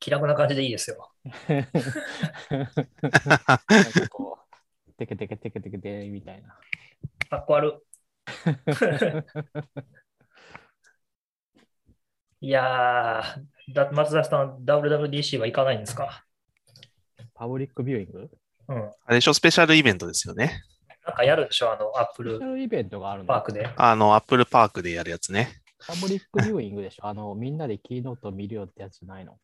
気楽な感じでいいですよ。なんかこう、テケテケテケテケテみたいな。かっこ悪。いやー、だ松田さん、WWDC は行かないんですか？パブリックビューイング？うん。あれでしょ、スペシャルイベントですよね。なんかやるでしょ？あの、アップルスペシャルイベントがあるのパークで。あの、アップルパークでやるやつね。パブリックビューイングでしょ？あの、みんなでキーノート見るよってやつないの？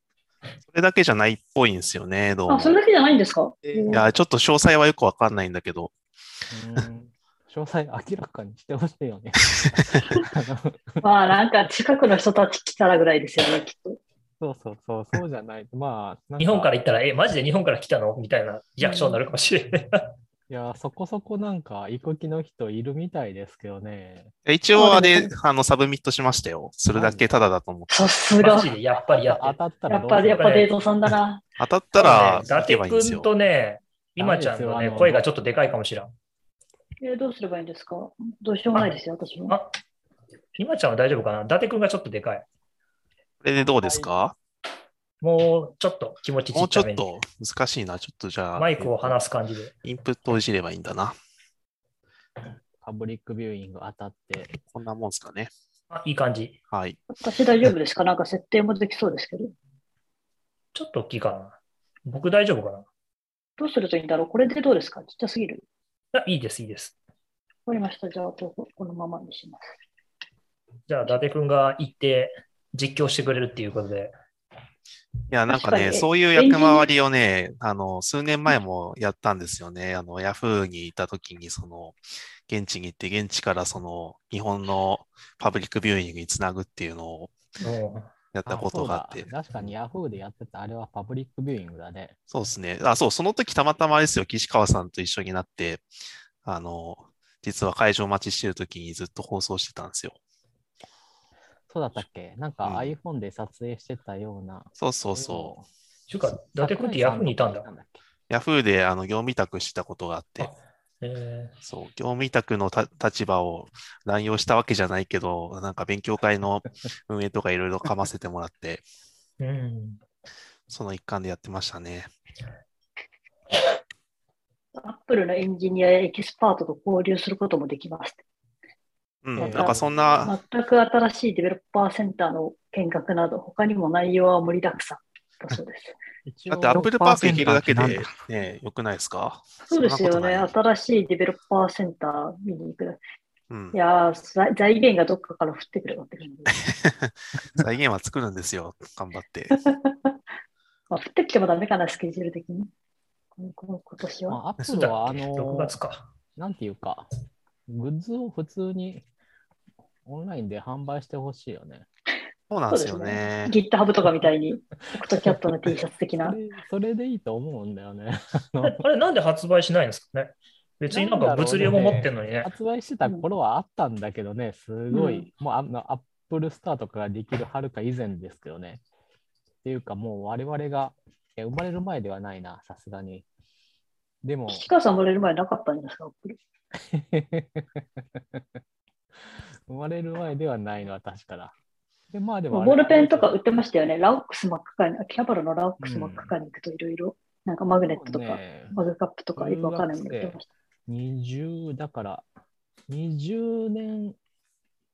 それだけじゃないっぽいんですよね、どうも。あ、それだけじゃないんですか？いや、ちょっと詳細はよくわかんないんだけど、詳細明らかにしてほしいよね。まあなんか近くの人たち来たらぐらいですよね、きっと。そうそうそう、そうじゃない。まあ、日本から行ったら、え、マジで日本から来たの？みたいなリアクションになるかもしれない。いや、そこそこなんか行く気の人いるみたいですけどね。一応あれ、あの、サブミットしましたよ。それだけタダだと思って。さすがやっぱりやって当る。たったらどうやっぱり、やっすぱデートさんだな。当たったら伊、達君よ。とね、今ちゃんのね、声がちょっとでかいかもしれん。えーどうすればいいんですか？どうしようもないですよ、私も。あ、今ちゃんは大丈夫かな？伊達君がちょっとでかい。これでどうですか？もうちょっと気持ちちもうっちゃめに。ちょっと難しいな。ちょっとじゃあ、マイクを離す感じで。インプットをいじればいいんだな。パブリックビューイング当たって。こんなもんですかね。あ、いい感じ。はい。私大丈夫ですかなんか設定もできそうですけど。ちょっと大きいかな。僕大丈夫かなどうするといいんだろう？これでどうですか？ちっちゃすぎるあいいです、いいです。わかりました。じゃあ、こここのままにします。じゃあ、伊達君が行って実況してくれるっていうことで。いや、なんかね、そういう役回りをね、あの、数年前もやったんですよね。あの、ヤフーにいた時に、その、現地に行って、現地からその、日本のパブリックビューイングにつなぐっていうのをうんやったことがあって確かに Yahoo でやってたあれはパブリックビューイングだね。そうですね。あ、そう、その時たまたまですよ、岸川さんと一緒になって、あの、実は会場待ちしてる時にずっと放送してたんですよ。そうだったっけ？なんかうん iPhone で撮影してたような。そうそうそう。ちゅうか、伊達君ってヤフーにいたんだ。ヤフーであの業務委託したことがあってあ、えそう、業務委託のた立場を乱用したわけじゃないけど、なんか勉強会の 運営とかいろいろかませてもらって、ーうん。その一環でやってましたね。アップルのエンジニアやエキスパートと交流することもできます。うん、えーなんかそんな、全く新しいデベロッパーセンターの見学など、他にも内容は盛りだくさんだそうです。だ？ってアップルパーク行けるだけでね、良くないですかそうですよね。新しいデベロッパーセンター見に行く。うんい、やー財財源がどっかから降ってくればって感じで。財源は作るんですよ、頑張って。まあ、降ってきてもダメかな、スケジュール的に。今年は。まあ、アップルはあっけ ?6 の、月か。なんていうか、グッズを普通にオンラインで販売してほしいよね。そうなんですよね。GitHub とかみたいに、オクトキャットの T シャツ的なそ。れそれでいいと思うんだよね。あれ、なんで発売しないんですかね？別になんか物流も持ってんのにね。発売してた頃はあったんだけどね、すごい、うんもうあのアップルスターとかができるはるか以前ですけどね。っていうかもう我々が、生まれる前ではないな、さすがに。でも、岸川さん生まれる前なかったんですか、アップル？生まれる前ではないのは確かだ。で、まあでもボールペンとか売ってましたよね。ラオックスマックカーに、キャバロのラオックスマックカーに行くといろいろ、なんかマグネットとか、ねマグカップとか、よくわかんないの売ってました。20だから20年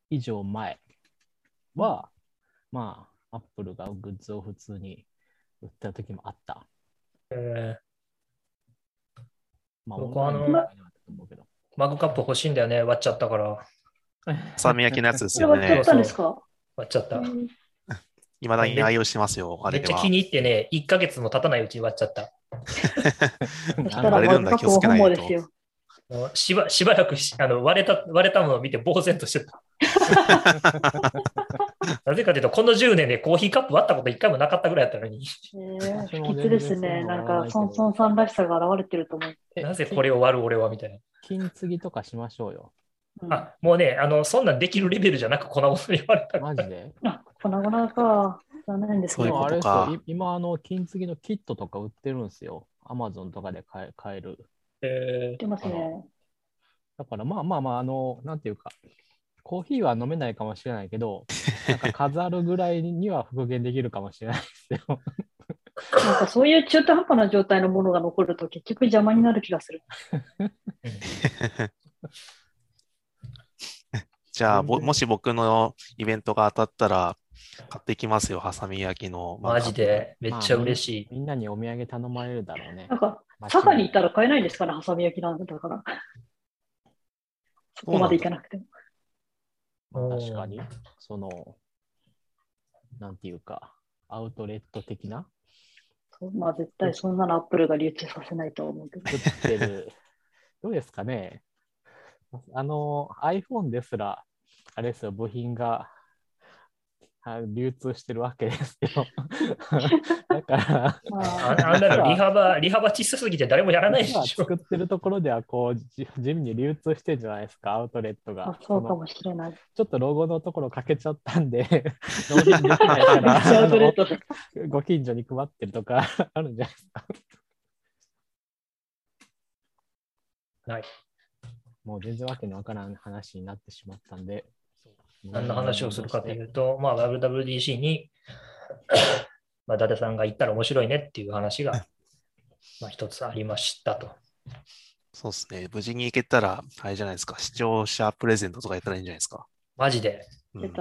以上前は、まあ、アップルがグッズを普通に売った時もあった。えまあ、僕はあのマグカップ欲しいんだよね。割っちゃったから。さみ焼きのやつですよね割っちゃっ。たんですか？割っちゃった。うんいまだに愛用してますよ、あれめっちゃ気。に入ってね、1ヶ月も経たないうちに割っちゃった。そしたあれるんだ気をつけないとですよ。もうしばしばらくしあの割れた割れたものを見て呆然としてた。なぜかというと、この10年でコーヒーカップ割ったこと1回もなかったぐらいだったのに、えー、不吉ですね。なんか、ソンソンさんらしさが現れてると思う。えなぜこれを割る俺はみたい金継ぎとかしましょうよ。あ、もうね、あのそんなんできるレベルじゃなく粉々に割れた。マジで？あ、粉々か。残念ですねそういう。ことでもあれ今、あの、金継ぎのキットとか売ってるんですよ。アマゾンとかで買え買える。え売ってますね。だからまあまあまあ、あの、なんていうか、コーヒーは飲めないかもしれないけど、なんか飾るぐらいには復元できるかもしれないですよ。なんかそういう中途半端な状態のものが残ると結局邪魔になる気がする。じゃあ、もし僕のイベントが当たったら、買ってきますよ、ハサミ焼きの。マジで、めっちゃ嬉しい。みんなにお土産頼まれるだろうねな。んか、佐賀に行ったら買えないんですかね、ハサミ焼きなんだから。そこまで行かなくても。まあ確かに、その、なんていうか、アウトレット的な？そうまあ絶対そんなのアップルが流通させないと思うけど。作ってる。どうですかね？あの、iPhone ですら、あれですよ、部品があ流通してるわけですよ。だから、まあんなの利幅、利幅小さすぎて誰もやらないで今しょ。作ってるところでは、こう、じ地味に流通してるじゃないですか、アウトレットがあ。そうかのもしれない。ちょっとロゴのところ欠けちゃったんで、ご近所に配ってるとかあるんじゃないですか。はい。もう全然わけのわからん話になってしまったんで。何の話をするかというと、まあ、WWDC に、まあ、伊達さんが行ったら面白いねっていう話が、まあ、一つありましたと。そうですね。無事に行けたら、あれじゃないですか。視聴者プレゼントとかやったらいいんじゃないですか。マジで。うん。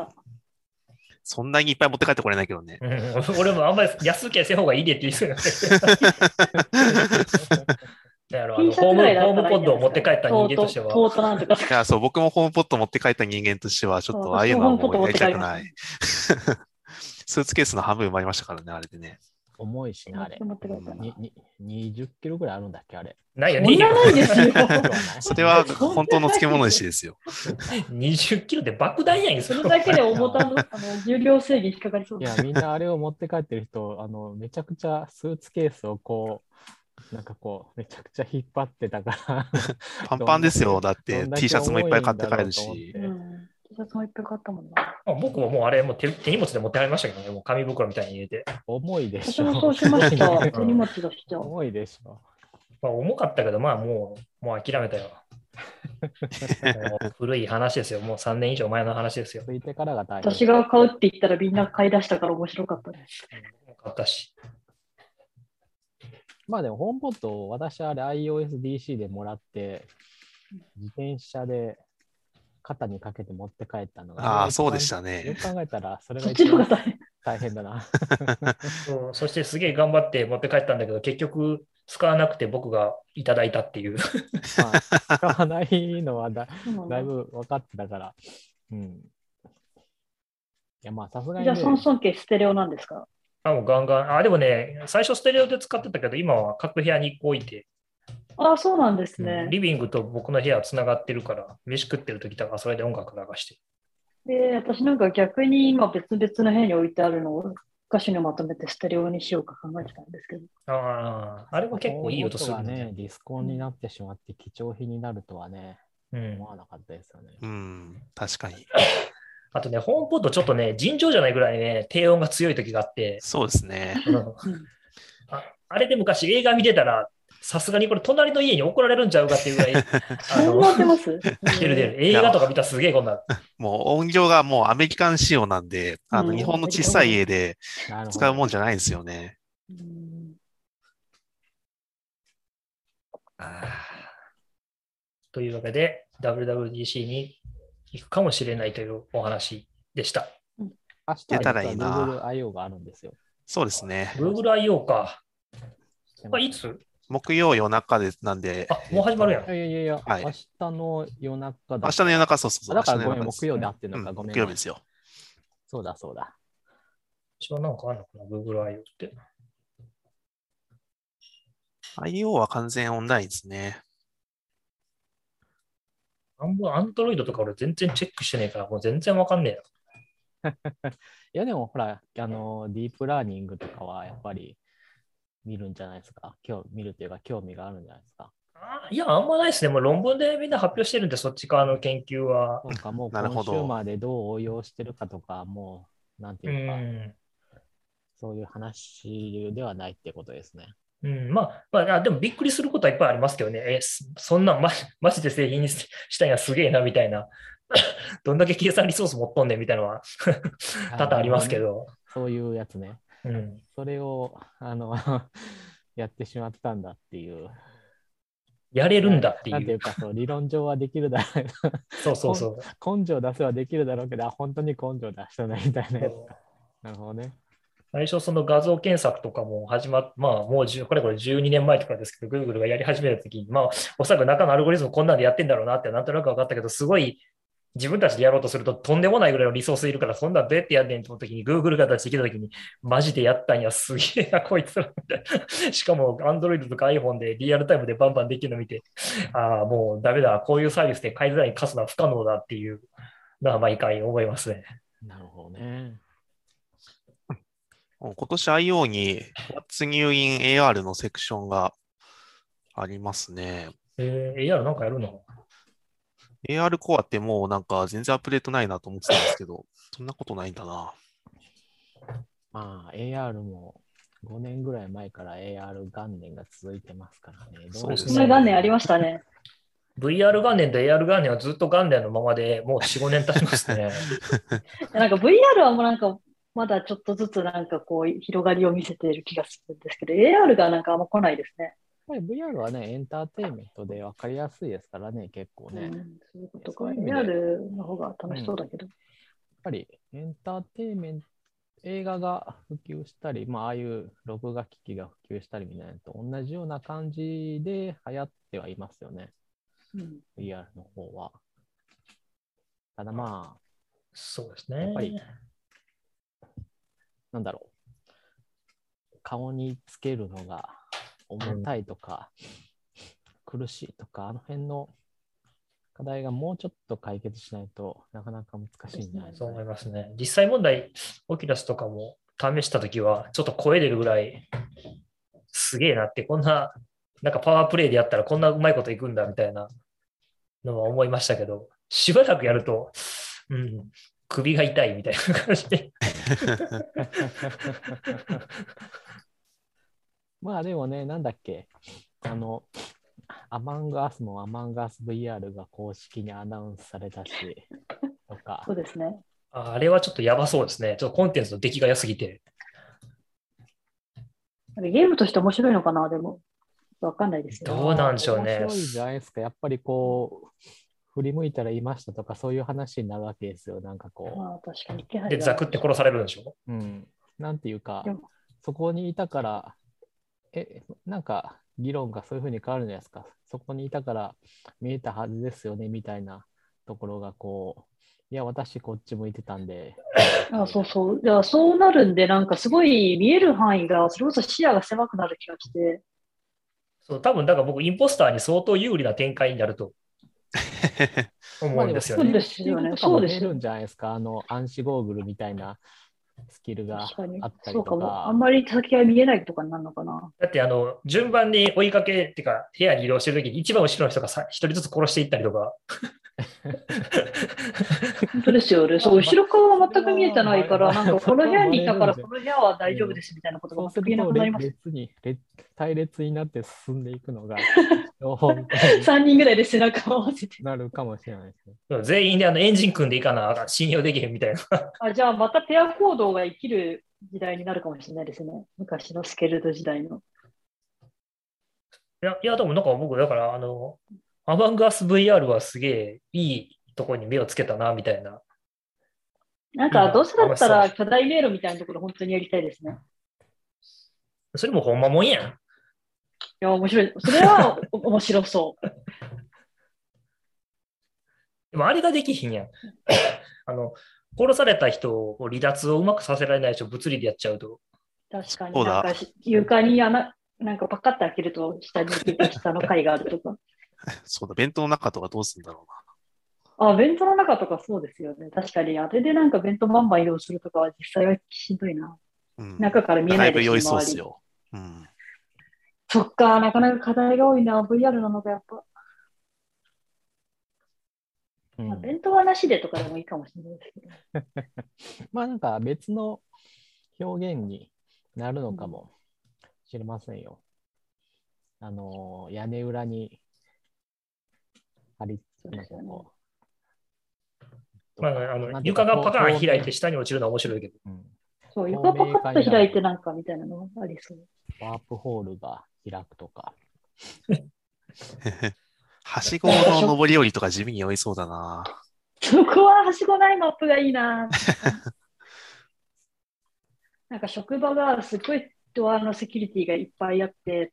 そんなにいっぱい持って帰ってこれないけどね。うん俺もあんまり安請けせん方がいいでって言いそうになって。ホームホームポッドを持って帰った人間としては、トートトートなんとか。いや、そう、僕もホームポット持って帰った人間としては、ちょっとああいうのは私もうやりたくない。スーツケースの半分埋まりましたからね、あれでね。重いしね、あれ。持って帰ったなにに20キロぐらいあるんだっけ、あれ。ないよそんなないですよ。それは本当の漬物石ですよ。20キロで爆弾やんそれだけで重たのあの重量制限引っかかりそういや、みんなあれを持って帰ってる人、あの、めちゃくちゃスーツケースをこう、なんかこう、めちゃくちゃ引っ張ってたから。パンパンですよ。だって T シャツもいっぱい買って帰るし。てうん。T シャツもいっぱい買ったもんな。あ僕ももうあれもう手手荷物で持って帰りましたけどね、もう紙袋みたいに入れて。重いでしょ。私もそうしました。ん 手荷物出しちゃう。重いでしょ。まあ、重かったけど、まあもう、もう諦めたよ。古い話ですよ。もう3年以上前の話ですよ。ついてからが大変。私が買うって言ったらみんな買い出したから面白かったです。買ったし。まあでも、ホームポット、私あれ iOSDC でもらって、自転車で肩にかけて持って帰ったのが。ああ、そうでしよたね。く考えたら、それが一番大変。大変だな。そ うそしてすげえ頑張って持って帰ったんだけど、結局使わなくて僕がいただいたっていう。まあ、使わないのはだだだいぶ分かってたから。うん。いや、まあ、さすがに、じゃあ、ね、ソンソン系ステレオなんですか？あ、もうガンガン。あ、でもね、最初ステレオで使ってたけど、今は各部屋に1個置いて、ああ、そうなんですね。リビングと僕の部屋はつながってるから、飯食ってる時とかそれで音楽流して。で、私なんか逆に今別々の部屋に置いてあるのを歌詞にまとめてステレオにしようか考えてたんですけど。ああ、あれも結構いい音するね、ディスコンになってしまって貴重品になるとはね、うん思。わなかったですよね。うん、確かに。あとね、ホームポッドちょっとね、尋常じゃないぐらいね、低音が強い時があって、そうですね。ああれで昔映画見てたら、さすがにこれ隣の家に怒られるんちゃうかっていうぐらい、あそうのなってます？出る出る。映画とか見たらすげえこんなる。もう音量がもうアメリカン仕様なんで、あうんの日本の小さい家で使うもんじゃないんですよね。うんというわけで、WWDC に行くかもしれないというお話でした。明日出たはらいいな Google I.O. があるんですよ。そうですね。Google I.O. か。あいつ？木曜夜中でなんで。あもう始まるやんいやいやいやいや、はい明日の夜中だ。明日の夜中、そうそうそう。だからごめん、明日の夜中木曜であってるうんのか、ごめん。木曜日ですよ。そうだそうだ。一応なんかあるのかな ?Google I.O. って。IO は完全オンラインですね。半分 Android とか俺全然チェックしてねえから、もう全然わかんねえな。いやでもほら、あの、ディープラーニングとかはやっぱり見るんじゃないですか？今日見るというか、興味があるんじゃないですか？あいや、あんまないですね。もう論文でみんな発表してるんで、そっち側の研究は。なんかもうコンシューマーでどう応用してるかとか、もう、なんてういうか、ん。そういう話ではないってことですね。うん、まあ、まあ、あでもびっくりすることはいっぱいありますけどね。え、そそんなん、ま、マジで製品にししたんやすげえな、みたいな。どんだけ計算リソース持っとんねん、みたいなのは多々ありますけど。そういうやつね。うん。それを、あの、やってしまったんだっていう。やれるんだっていう。なんていうか、そう理論上はできるだろそうそうそう。う。根性出せばできるだろうけど、あ本当に根性出したないみたいなやつ。なるほどね。最初その画像検索とかも始まっ、まあもうこれこれ12年前とかですけど、Google がやり始めた時に、まあおそらく中のアルゴリズムこんなんでやってんだろうなってなんとなく分かったけど、すごい自分たちでやろうとするととんでもないぐらいのリソースいるから、そんなんどうやってやんねんと思った時に Google が出してきた時に、マジでやったんや、すげえな、こいつらみたいな。しかも Android とか iPhone でリアルタイムでバンバンできるの見て、ああ、もうダメだ、こういうサービスで改ざんに貸すのは不可能だっていうのは毎回思いますね。なるほどね。今年 IO に What's New in AR のセクションがありますね。えー、AR なんかやるの？AR コアってもうなんか全然アップデートないなと思ってたんですけど、そんなことないんだな。まあ、AR も5年ぐらい前から AR 元年が続いてますからね。どそうですね元年ありましたね。VR 元年と AR 元年はずっと元年のままでもう4、5年経ちますね。なんか VR はもうなんか、まだちょっとずつなんかこう広がりを見せている気がするんですけど、AR がなんかあんま来ないですね。やっぱり VR はね、エンターテインメントで分かりやすいですからね、結構ね。やっうん、そういうことか。そういう意味で AR の方が楽しそうだけど。ぱりエンターテインメント、映画が普及したり、まあ、ああいう録画機器が普及したりみたいなのと同じような感じで流行ってはいますよね、うん、VR の方は。ただまあ、そうですね。やっぱりなんだろう。顔につけるのが重たいとか、苦しいとか、あの辺の課題がもうちょっと解決しないとなかなか難しいんじゃないですかそう思い。ますね。実際問題、オキュラスとかも試したときは、ちょっと声出るぐらい、すげえなって、こんな、なんかパワープレイでやったらこんなうまいこといくんだみたいなのは思いましたけど、しばらくやると、うん、首が痛いみたいな感じで。まあでもね、なんだっけ、あの、アマンガースもアマンガース VR が公式にアナウンスされたし、とかそ、うですね。ああれはちょっとやばそうですね。ちょっとコンテンツの出来が良すぎて。ゲームとして面白いのかな、でも。わかんないですよ。どうなんでしょうね面白いじゃないですか。やっぱりこう、振り向いたらいましたとか、そういう話になるわけですよ。なんかこまあ確かに気配で、がザクって殺されるんでしょ？う、うん。なんていうかそこにいたから、え、なんか議論がそういうふうに変わるじゃないですか？そこにいたから見えたはずですよね、みたいなところがこう、いや、私こっち向いてたんで、あそうそう。いや、そうなるんで、なんかすごい見える範囲が、それこそ視野が狭くなる気がして、そう、多分だから僕、インポスターに相当有利な展開になると 思うんですよね。そうですよねんじゃないですか？あの、暗視ゴーグルみたいなスキルがあったりそうかか。あんまり先が見えないとかになるのかな。だって、あの、順番に追いかけ、っていうか、部屋に移動してるときに、一番後ろの人がさ一人ずつ殺していったりとか、本当ですよね。そう、後ろ側は全く見えてないから、まあなんかこの部屋にいたから、この部屋は大丈夫ですみたいなことが全く言えなくなります。列に列隊列になって進んでいくのが 本当に3人ぐらいで背中を合わせて。なるかもしれないですね。全員であのエンジン組んでいかな信用できへんみたいな。あじゃあまたペア行動が生きる時代になるかもしれないですね。昔のスケルト時代の。いや、いやでもなんか僕、だから、あの、アマンガース VR はすげえいいところに目をつけたな、みたいな。なんかどうせだったら巨大迷路みたいなところ本当にやりたいですね。それもほんまもんやん。いや、面白い。それは お面白そう。でもあれができひんやん。あの、殺された人を離脱をうまくさせられないでしょ、物理でやっちゃうと。確かに。そうだなんかし床に穴、なんかパカッて開けると下に下の 階があるとか。そうだ、弁当の中とかどうするんだろあ、弁当の中とかそうですよね。確かに、あれでなんか弁当バンバン移動するとかは実際はしんどいな。うな。うん、中から見えないですだいぶ酔いそうっ周りすよ。うん。そっか、なかなか課題が多いな。VR なのがやっぱ。うんまあ、弁当はなしでとかでもいいかもしれないですけど。まあなんか別の表現になるのかもしれませんよ。あのー、屋根裏に貼りそうですよねこうまあ、あの床がパカーン開いてこ下に落ちるのは面白いけど。ううんそう、横パカッと開いてなんかみたいなのがありそう。ワープホールが開くとか。はしごの上り下りとか地味に酔いそうだな。そこははしごないマップがいいな。なんか職場がすごいドアのセキュリティがいっぱいあって、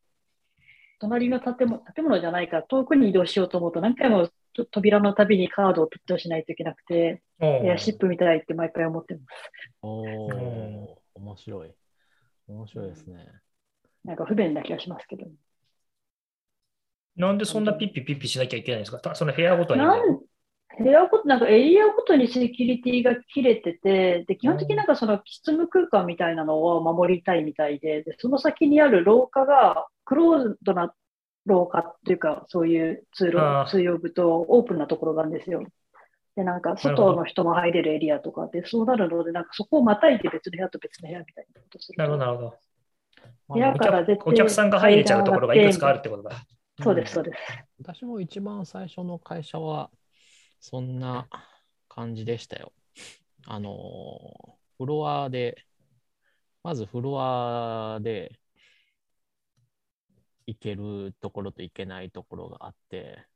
隣の建物建物じゃないから遠くに移動しようと思うと何回もと扉のたびにカードをピットしないといけなくて、エアシップみたいって毎回思ってます。おうんー、面白い。面白いですね。なんか不便な気がしますけど。なんでそんなピッピピッピしなきゃいけないんですか？たその部屋ごとに。なん部屋ごと、なんかエリアごとにセキュリティが切れてて、で、基本的になんかその執務空間みたいなのを守りたいみたいで、で、その先にある廊下がクローズドな廊下っていうか、そういう通路、通用部とオープンなところなんですよ。で、なんか外の人も入れるエリアとかで、そうなるので、なんかそこをまたいで別の部屋と別の部屋みたいなことすると。なるほど、なるほど。部屋おから出て客お客さんが入れちゃうところがいくつかあるってことだ。そうです、そうです。私も一番最初の会社は、そんな感じでしたよ。あのー、フロアで、まずフロアで行けるところと行けないところがあって、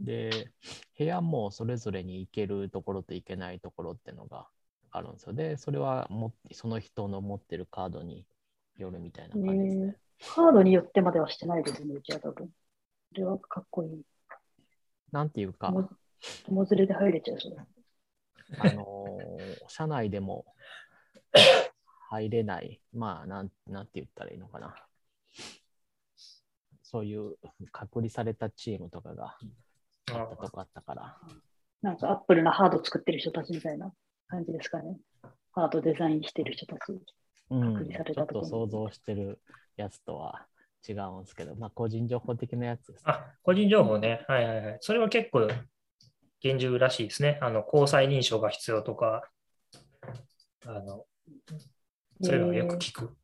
で、部屋もそれぞれに行けるところと行けないところってのがあるんですよ。で、それはもその人の持ってるカードによるみたいな感じですね。カードによってまではしてないですね、うちは多分。それはかっこいい。なんていうか、も友連れで入れちゃう、それ。あのー社内でも入れない、まあなん、なんて言ったらいいのかな。そういう隔離されたチームとかがあったとこあったから、なんかアップルなハード作ってる人たちみたいな感じですかね。ハードデザインしてる人たち。うん、隔離されちょったと想像してるやつとは違うんですけど、まあ個人情報的なやつです、ね。あ、個人情報ね。はいはいはい。それは結構厳重らしいですね。あの、交際認証が必要とか、あの、そういうのがよく聞く。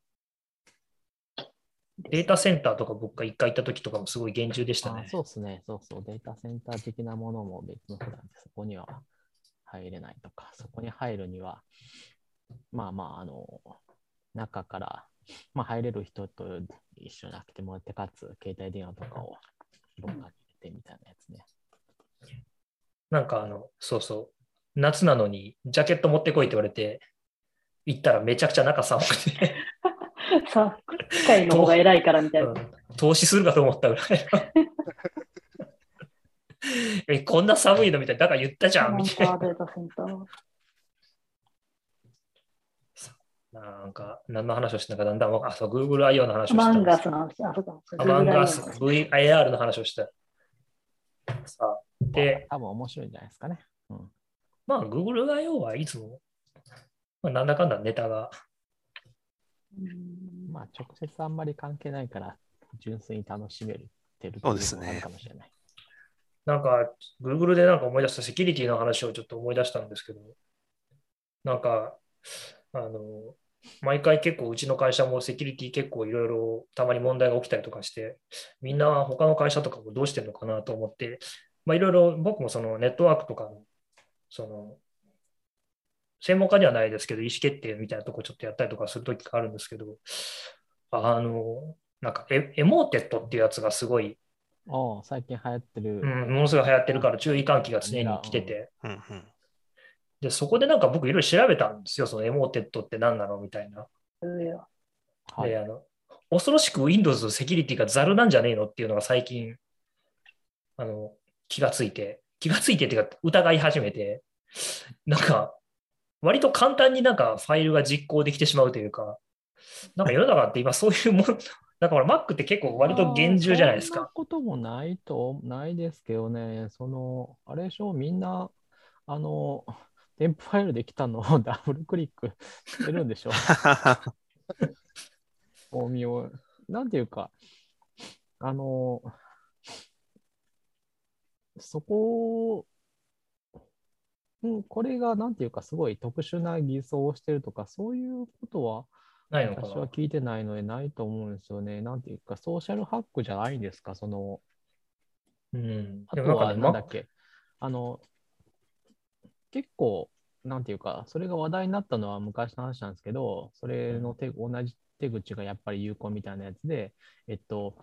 データセンターとか僕が一回行った時とかもすごい厳重でしたあね。そうですね、そうそう、データセンター的なものも別の普段でそこには入れないとか、そこに入るには、まあまあ、あの、中から、まあ、入れる人と一緒に開けてもらって、かつ、携帯電話とかをロッカーに入れてみたいなやつね。なんかあの、そうそう。夏なのにジャケット持ってこいって言われて、行ったらめちゃくちゃ中寒くて、さあ、機械の方が偉いからみたいな。うん投資するかと思ったぐらいの え。こんな寒いのみたいな、だから言ったじゃんみたいな。なんか、何の話をしてたかだんだんあ、そう、Google I.O. の話をしてマンガスの話。あ、そうか。アマンガス VIR の話をした。さあ、で、多分面白いんじゃないですかね。うん。まあ、Google I.O. はいつも、まあ、なんだかんだネタが、うんまあ、直接あんまり関係ないから、純粋に楽しめるってるそうですねかもしれない。なんか、Google でなんか思い出したセキュリティの話をちょっと思い出したんですけど、なんか、あの、毎回結構うちの会社もセキュリティ結構いろいろたまに問題が起きたりとかして、みんな他の会社とかもどうしてるのかなと思って、まあいろいろ僕もそのネットワークとかの、その、専門家ではないですけど、意思決定みたいなとこちょっとやったりとかするときがあるんですけど、あの、なんかエエモテットっていうやつがすごい、おう最近流行ってる。うん、ものすごい流行ってるから注意喚起が常に来てて、うんうん。で、そこでなんか僕いろいろ調べたんですよ、そのエモテットって何なのみたいな。上ははいで、あの、恐ろしく Windows のセキュリティがザルなんじゃねえのっていうのが最近、あの、気がついて、気がついてっていうか疑い始めて、なんか、割と簡単になんかファイルが実行できてしまうというか、なんか世の中って今そういうもん、だから Mac って結構割と厳重じゃないですそんなか。こともないと、ないですけどね、その、あれでしょ、みんな、あの、添付ファイルできたのを ダブルクリックしてるんでしょ？もう見よう。なんていうか、あの、そこ、うん、これがなんていうか、すごい特殊な偽装をしてるとか、そういうことは、ないのかな？私は聞いてないのでないと思うんですよね。なんていうか、ソーシャルハックじゃないんですか、その、うん。あとはなんだっけ、あの、結構、なんていうか、それが話題になったのは昔の話なんですけど、それの手同じ手口がやっぱり有効みたいなやつで、えっと、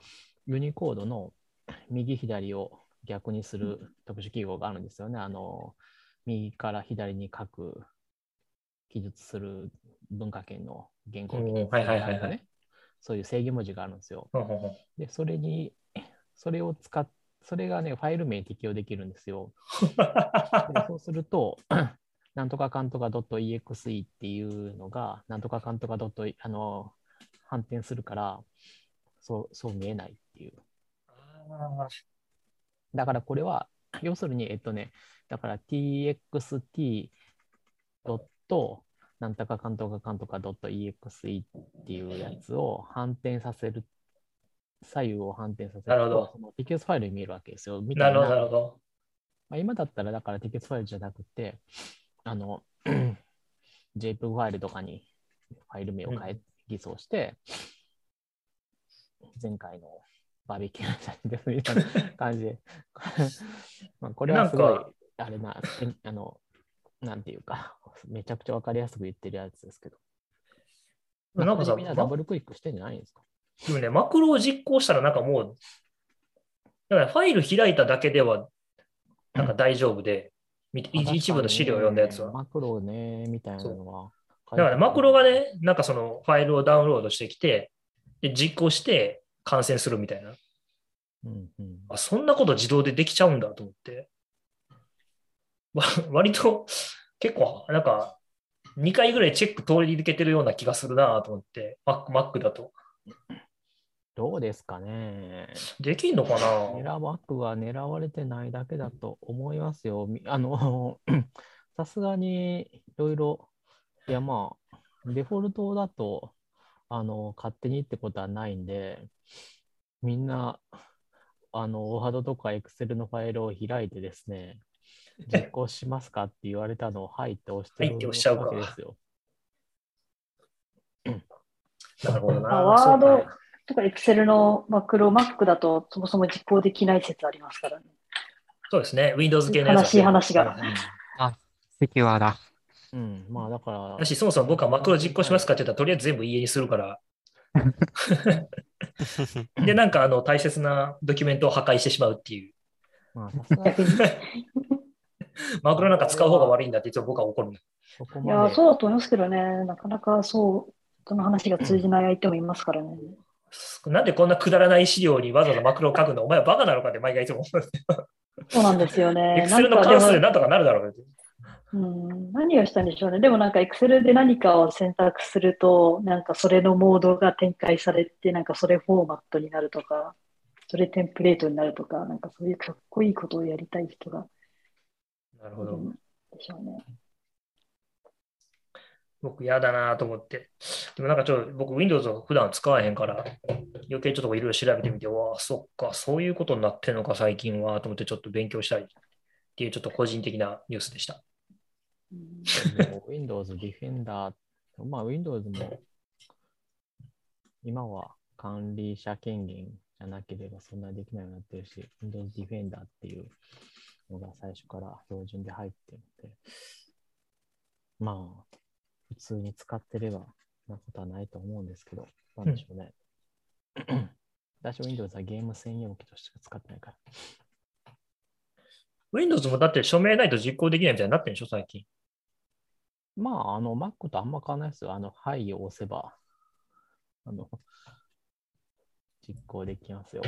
ユニコードの右左を逆にする特殊記号があるんですよね。あの、右から左に書く、記述する文化圏の言語を記ねそういう制御文字があるんですよ。で、それに、それを使っ、それがね、ファイル名に適用できるんですよ。でそうすると、なんとかかんとか .exe っていうのが、なんとかかんとか .e あの反転するから、そうそう見えないっていう。あだからこれは、要するに、えっとね、だから txt. なんとかかんとかかんとか .exe っていうやつを反転させる、左右を反転させるなるほどと、その TKS ファイルに見えるわけですよ。なるほど、たいななるほど。まあ、今だったら、だから TKS ファイルじゃなくて、あの、JPEG ファイルとかにファイル名を変え、偽装して、前回のバーベキューの写真ですみたいな感じで、まあこれはすごいあれな、え あの、なんていうか、めちゃくちゃわかりやすく言ってるやつですけど。なんかさみんなダブルクリックしてんじゃないんですか？でもね、マクロを実行したらなんかもう、だからファイル開いただけではなんか大丈夫で、み一部の資料を読んだやつは。マクロね、みたいなのは。だからマクロがね、なんかそのファイルをダウンロードしてきて、で実行して感染するみたいな。うんうん、あ、そんなこと自動でできちゃうんだと思って。わ 割と結構なんか2回ぐらいチェック通り抜けてるような気がするなと思って、Mac, Mac だと。どうですかね。できんのかな？狙わくは狙われてないだけだと思いますよ。みあの、さすがにいろいろ、いやまあ、デフォルトだと、あの、勝手にってことはないんで、みんな、あの、ワードとかエクセルのファイルを開いてですね、実行しますかって言われたのを、はいって押してはいって押しちゃうかわけですよ。なるほどな。あワードかとか Excel のマクロ、Mac だとそもそも実行できない説ありますからね。そうですね。Windows 系のやつは悲しい話がセキュアだ。うん、まあだからだ、し、そもそも僕はマクロ実行しますかって言ったら、とりあえず全部家にするから。で、なんかあの大切なドキュメントを破壊してしまうっていう。まあ。マクロなんか使う方が悪いんだっていつも僕は怒るいや、そうだと思いますけどね、なかなかそう、その話が通じない相手もいますからね。なんでこんなくだらない資料にわざわざマクロを書くの？お前はバカなのかって毎回いつも思うんですよ。そうなんですよエね。クセルの関数でなんとかなるだろう。うん、何をしたんでしょうね。でもなんか Excel で何かを選択すると、なんかそれのモードが展開されて、なんかそれフォーマットになるとか、それテンプレートになるとか、なんかそういうかっこいいことをやりたい人がなるほど。んでしょうね。僕嫌だなと思って。でもなんかちょっと僕 Windows を普段使わへんから、余計ちょっといろいろ調べてみて、わあ、そっか、そういうことになってんのか最近はと思ってちょっと勉強したいっていうちょっと個人的なニュースでした。Windows Defender、まあ Windows も今は管理者権限じゃなければそんなにできないようになってるし、Windows Defender っていうのが最初から標準で入ってるので、まあ普通に使ってればなことはないと思うんですけど、なんでしょうね。私 Windows はゲーム専用機として使ってないから。Windows もだって署名ないと実行できないみたいになってるんでしょ、最近。まあ、あの Mac とあんま変わらないですよ。あの、はいを押せば、あの、実行できますよ。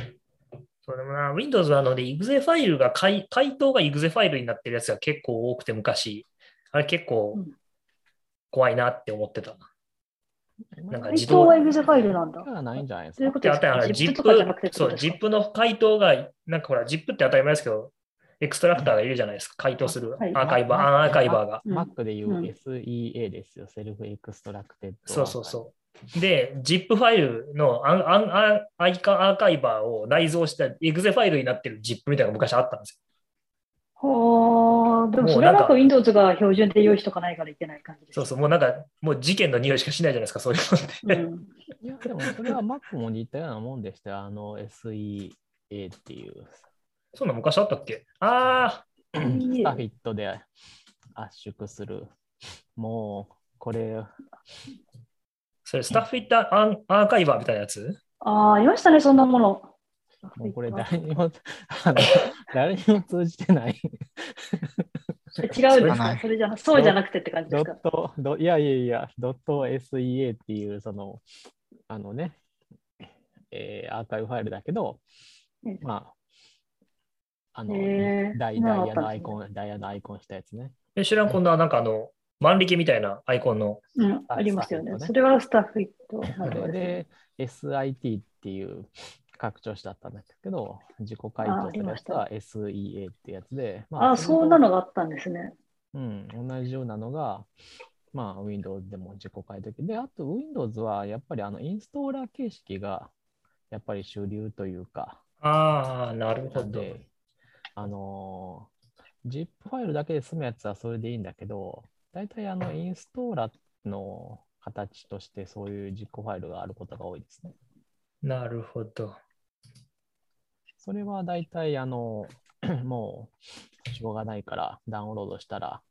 そうでもな、Windows はあので、exe ファイルが回、回答が exe ファイルになってるやつが結構多くて昔、あれ結構うん怖いなって思ってた。なんか自動解凍は exe ファイルなんだ。ないんじゃないですかそういうこ。で、あとですか？ ZIP の解凍が、なんかほら、ZIP って当たり前ですけど、 extractor がいるじゃないですか、回答するはいアーカイバー、アーカイバーが。うん Mac でいううん SEA ですよ。 self extracted。そうそうそう。で、ZIP ファイルのアンアンアンアイカアーカイバーを内蔵した exe ファイルになってる ZIP みたいなのが昔あったんですはあ、でもそれはなんか Windows が標準で用意しとかないからいけない感じです。よ。そうそう、もうなんか、もう事件の匂いしかしないじゃないですか、そういうのって。うん。いや、でもそれは Mac も似たようなもんでしたよ。あの SEA っていう。そんな昔あったっけ？あスタフィットで圧縮する。もう、これ、それ、スタッフイッターアンアーカイバーみたいなやつ？ああ、ありましたね、そんなもの。もうこれ誰にも、あの誰にも通じてない。違うんですか？それじゃなそうじゃなくてって感じでドすか？ット、ドいやいやいや、ドット SEA っていう、その、あのね、えーアーカイブファイルだけど、うんまあ、あの、ダイヤのアイコン、ダイヤのアイコンしたやつね。え知らん、こんな、なんかあの、万力みたいなアイコンの。うん、あありますよね。それはスタッフイット。それ で、SIT っていう拡張子だったんだけど、自己回答するやつは SEA ってやつで、まああ、れとそんなのがあったんですね。うん、同じようなのが、まあ、Windows でも自己解読で、あと Windows はやっぱりあのインストーラー形式がやっぱり主流というか、ああ、なるほど。あのー ZIP ファイルだけで済むやつはそれでいいんだけど、大体あのインストーラーの形としてそういう実行ファイルがあることが多いですね。なるほど。それは大体あの、もうしょうがないからダウンロードしたら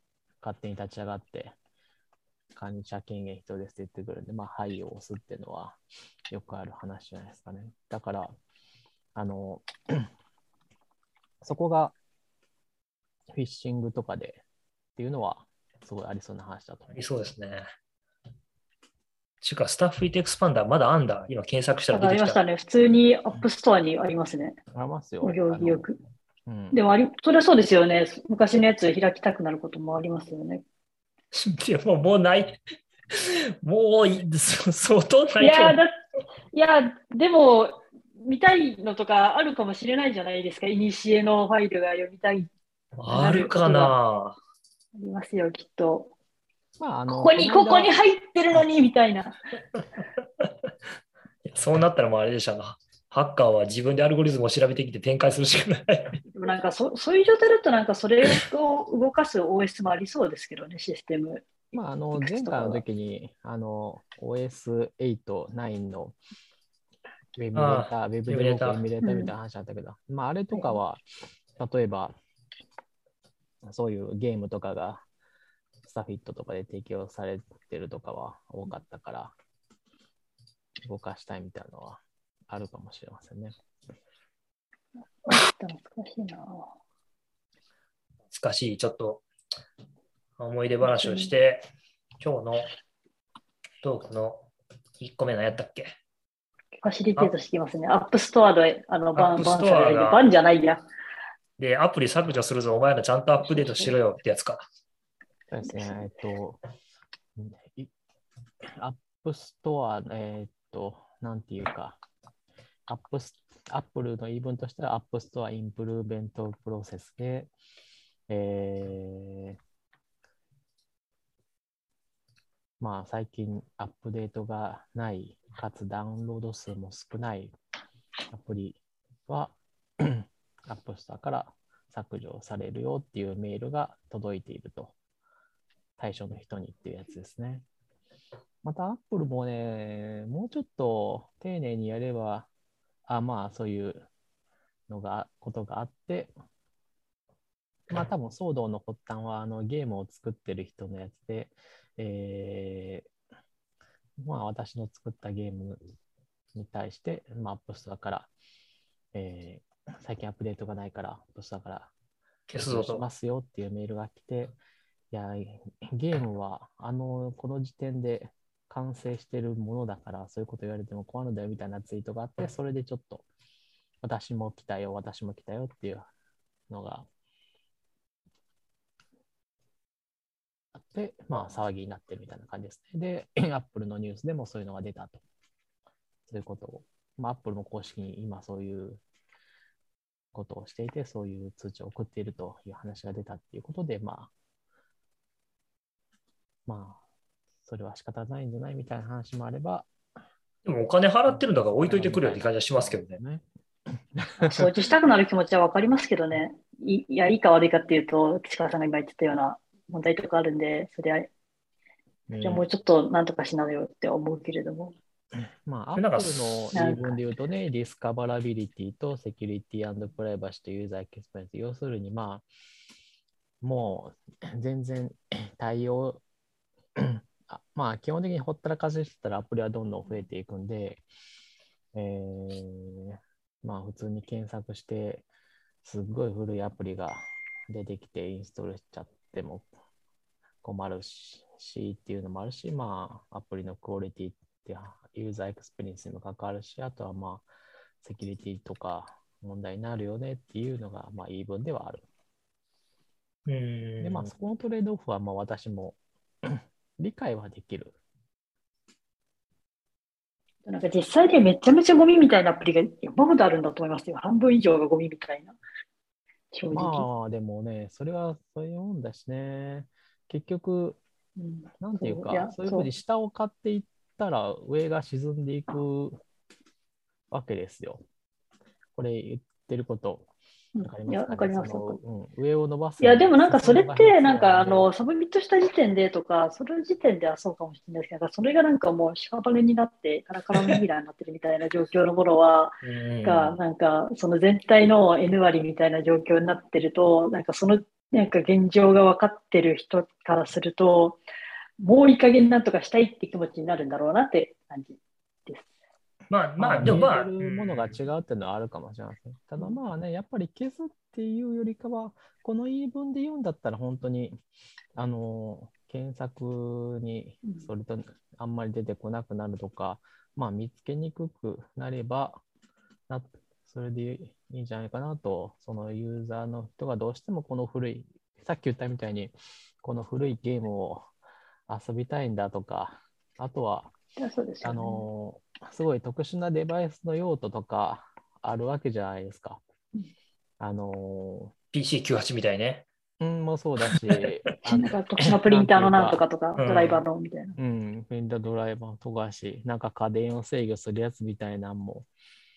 勝手に立ち上がって管理者権限必要ですって言ってくるんで、まあ、はいを押すっていうのはよくある話じゃないですかね。だから、あの、そこがフィッシングとかでっていうのはすごいありそうな話だと思ありそうですね。ちゅうか、 StuffIt Expander まだあんだ。今検索したあら出てきた。りましたね。普通に App Store にありますね。う。ありますよ。お行儀よく。うんでもあり、それはそうですよね。昔のやつ開きたくなることもありますよね。でも、もうない。もう相当ないいやだ、いや、でも、見たいのとかあるかもしれないじゃないですか。いにしえのファイルが読みたい。あるかなありますよ、きっと。まあ、あのここに、ここに入ってるのに、みたいな。そうなったらもうあれでしたな。ハッカーは自分でアルゴリズムを調べてきて展開するしかない。でもなんかそ、そういう状態だと、なんかそれを動かす OS もありそうですけどね、システム。まあ、あの前回の時にあの OS8、9のウェブデあータ、ウェブレーターデータ。エミュレーターみたいな話あったけど、まあ、あれとかは、例えば、そういうゲームとかがスタフィットとかで提供されてるとかは多かったから、動かしたいみたいなのはあるかもしれませんね。懐かしいな。懐かしい、ちょっと思い出話をして、今日のトークの1個目何やったっけ？ファシリテートしてきますね。 App Store で、あの、バン、アップバンストアがされる。バンじゃないや。で、アプリ削除するぞ、お前らちゃんとアップデートしろよってやつか。そうですね、えっと、い App Store、えっと、なんていうか、アップス、 Apple の言い分としては、 App Store Improvement Process で、えー、まあ、最近アップデートがない、かつダウンロード数も少ないアプリは、App Store から削除されるよっていうメールが届いていると。対象の人にっていうやつですね。また、 Apple もね、もうちょっと丁寧にやれば、あまあ、そういうのが、ことがあって、まあ、多分騒動の発端は、あの、ゲームを作ってる人のやつで、えー、まあ、私の作ったゲームに対して、まあ、 App Store から、えー、最近アップデートがないから、アップストアから消すぞと。しますよっていうメールが来て、いや、ゲームは、あの、この時点で完成してるものだから、そういうこと言われても困るんだよみたいなツイートがあって、それでちょっと、私も来たよ、私も来たよっていうのがあって、まあ、騒ぎになってるみたいな感じですね。で、アップルのニュースでもそういうのが出たと。そういうことを、まあ、アップルも公式に今そういうことをしていて、そういう通知を送っているという話が出たっていうことで、まあ、まあ、それは仕方ないんじゃないみたいな話もあれば、でもお金払ってるんだから置いといてくれよって感じはしますけどね。ね。掃除したくなる気持ちはわかりますけどね。いいや、いいか悪いかっていうと、岸川さんが今言ってたような問題とかあるんで、それは、じゃあもうちょっとなんとかしなよって思うけれども。まあ、 Apple の言い分で言うとね、 discoverability とセキュリティプライバシーと user experience。要するに、まあ、もう全然対応、あまあ基本的にほったらかししてたらアプリはどんどん増えていくんで、えーまあ普通に検索して、すっごい古いアプリが出てきてインストールしちゃっても困るししっていうのもあるし、まあアプリのクオリティって user experience にも関わるし、あとはまあセキュリティとか問題になるよねっていうのがまあ言い分ではある。うん。で、まあ、そこのトレードオフは、まあ、私も 理解はできる。なんか実際でめちゃめちゃゴミみたいなアプリが山ほどあるんだと思いますよ。半分以上がゴミみたいな。正直。まあ、でもね、それはそういうもんだしね。結局、うんなんていうかそういうふうに下を刈っていったら、上が沈んでいくわけですよ。これ言ってること、うんわかります。上を伸ばす。いや、でもなんかそれって、なんかあ進の、サブミットした時点でとか、その時点ではそうかもしれないですけど、それがなんかもう屍になって、カラカラのミイラになってるみたいな状況のものは、うん。が、なんかその全体の N 割みたいな状況になってると、なんかその、なんか現状が分かってる人からすると、もういい加減なんとかしたいって気持ちになるんだろうなって感じ。まあ、まあ、まあ、でもまあ、ものが違うっていうのはあるかもしれません。ただまあね、やっぱり消すっていうよりかは、この言い分で言うんだったら、本当に、あの、検索にうんそれとあんまり出てこなくなるとか、まあ見つけにくくなれば、なそれでいいんじゃないかなと、そのユーザーの人がどうしてもこの古い、さっき言ったみたいに、この古いゲームを遊びたいんだとか、あとは、いやそうですよあね。のすごい特殊なデバイスの用途とかあるわけじゃないですかうん。あの PC98 みたいね。うん、もそうだし、あなんか特殊なプリンターのなんとかとか、うんドライバーのみたいな。うん、ペンタドライバーとかし、なんか家電を制御するやつみたいなんも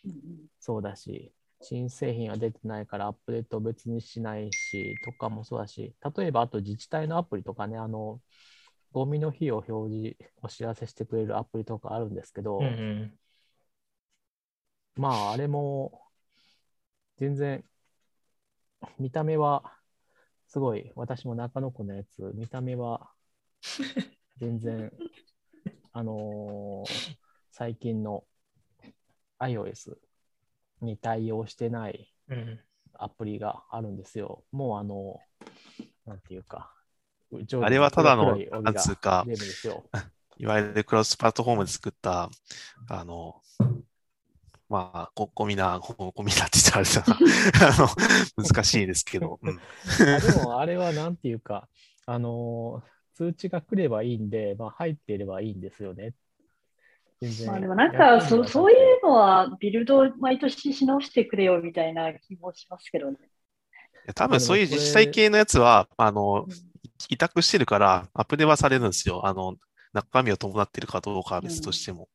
うんそうだし、新製品は出てないからアップデートを別にしないし、とかもそうだし、例えばあと自治体のアプリとかね、あの、ゴミの日を表示、お知らせしてくれるアプリとかあるんですけど、うんうん。まあ、あれも、全然、見た目は、すごい、私も中野区のやつ、見た目は、全然、あのー最近の iOS に対応してないうんアプリがあるんですよ。もう、あの、なんていうか、あれはただのなんつうか。いわゆるクロスプラットフォームで作った、あの、まあ、ゴゴミな、ゴゴミなって言ったらあれだな。あの、難しいですけど。うん、あでも、あれはなんていうか、あのー通知が来ればいいんで、まあ、入っていればいいんですよね。全然まあでもなんやかそそういうのはビルドを毎年し直してくれよみたいな気もしますけどね。いや多分そういう自治体系のやつは、あの、委託してるから、アップデはされるんですよ。あの、中身を伴ってるかどうかは別としても。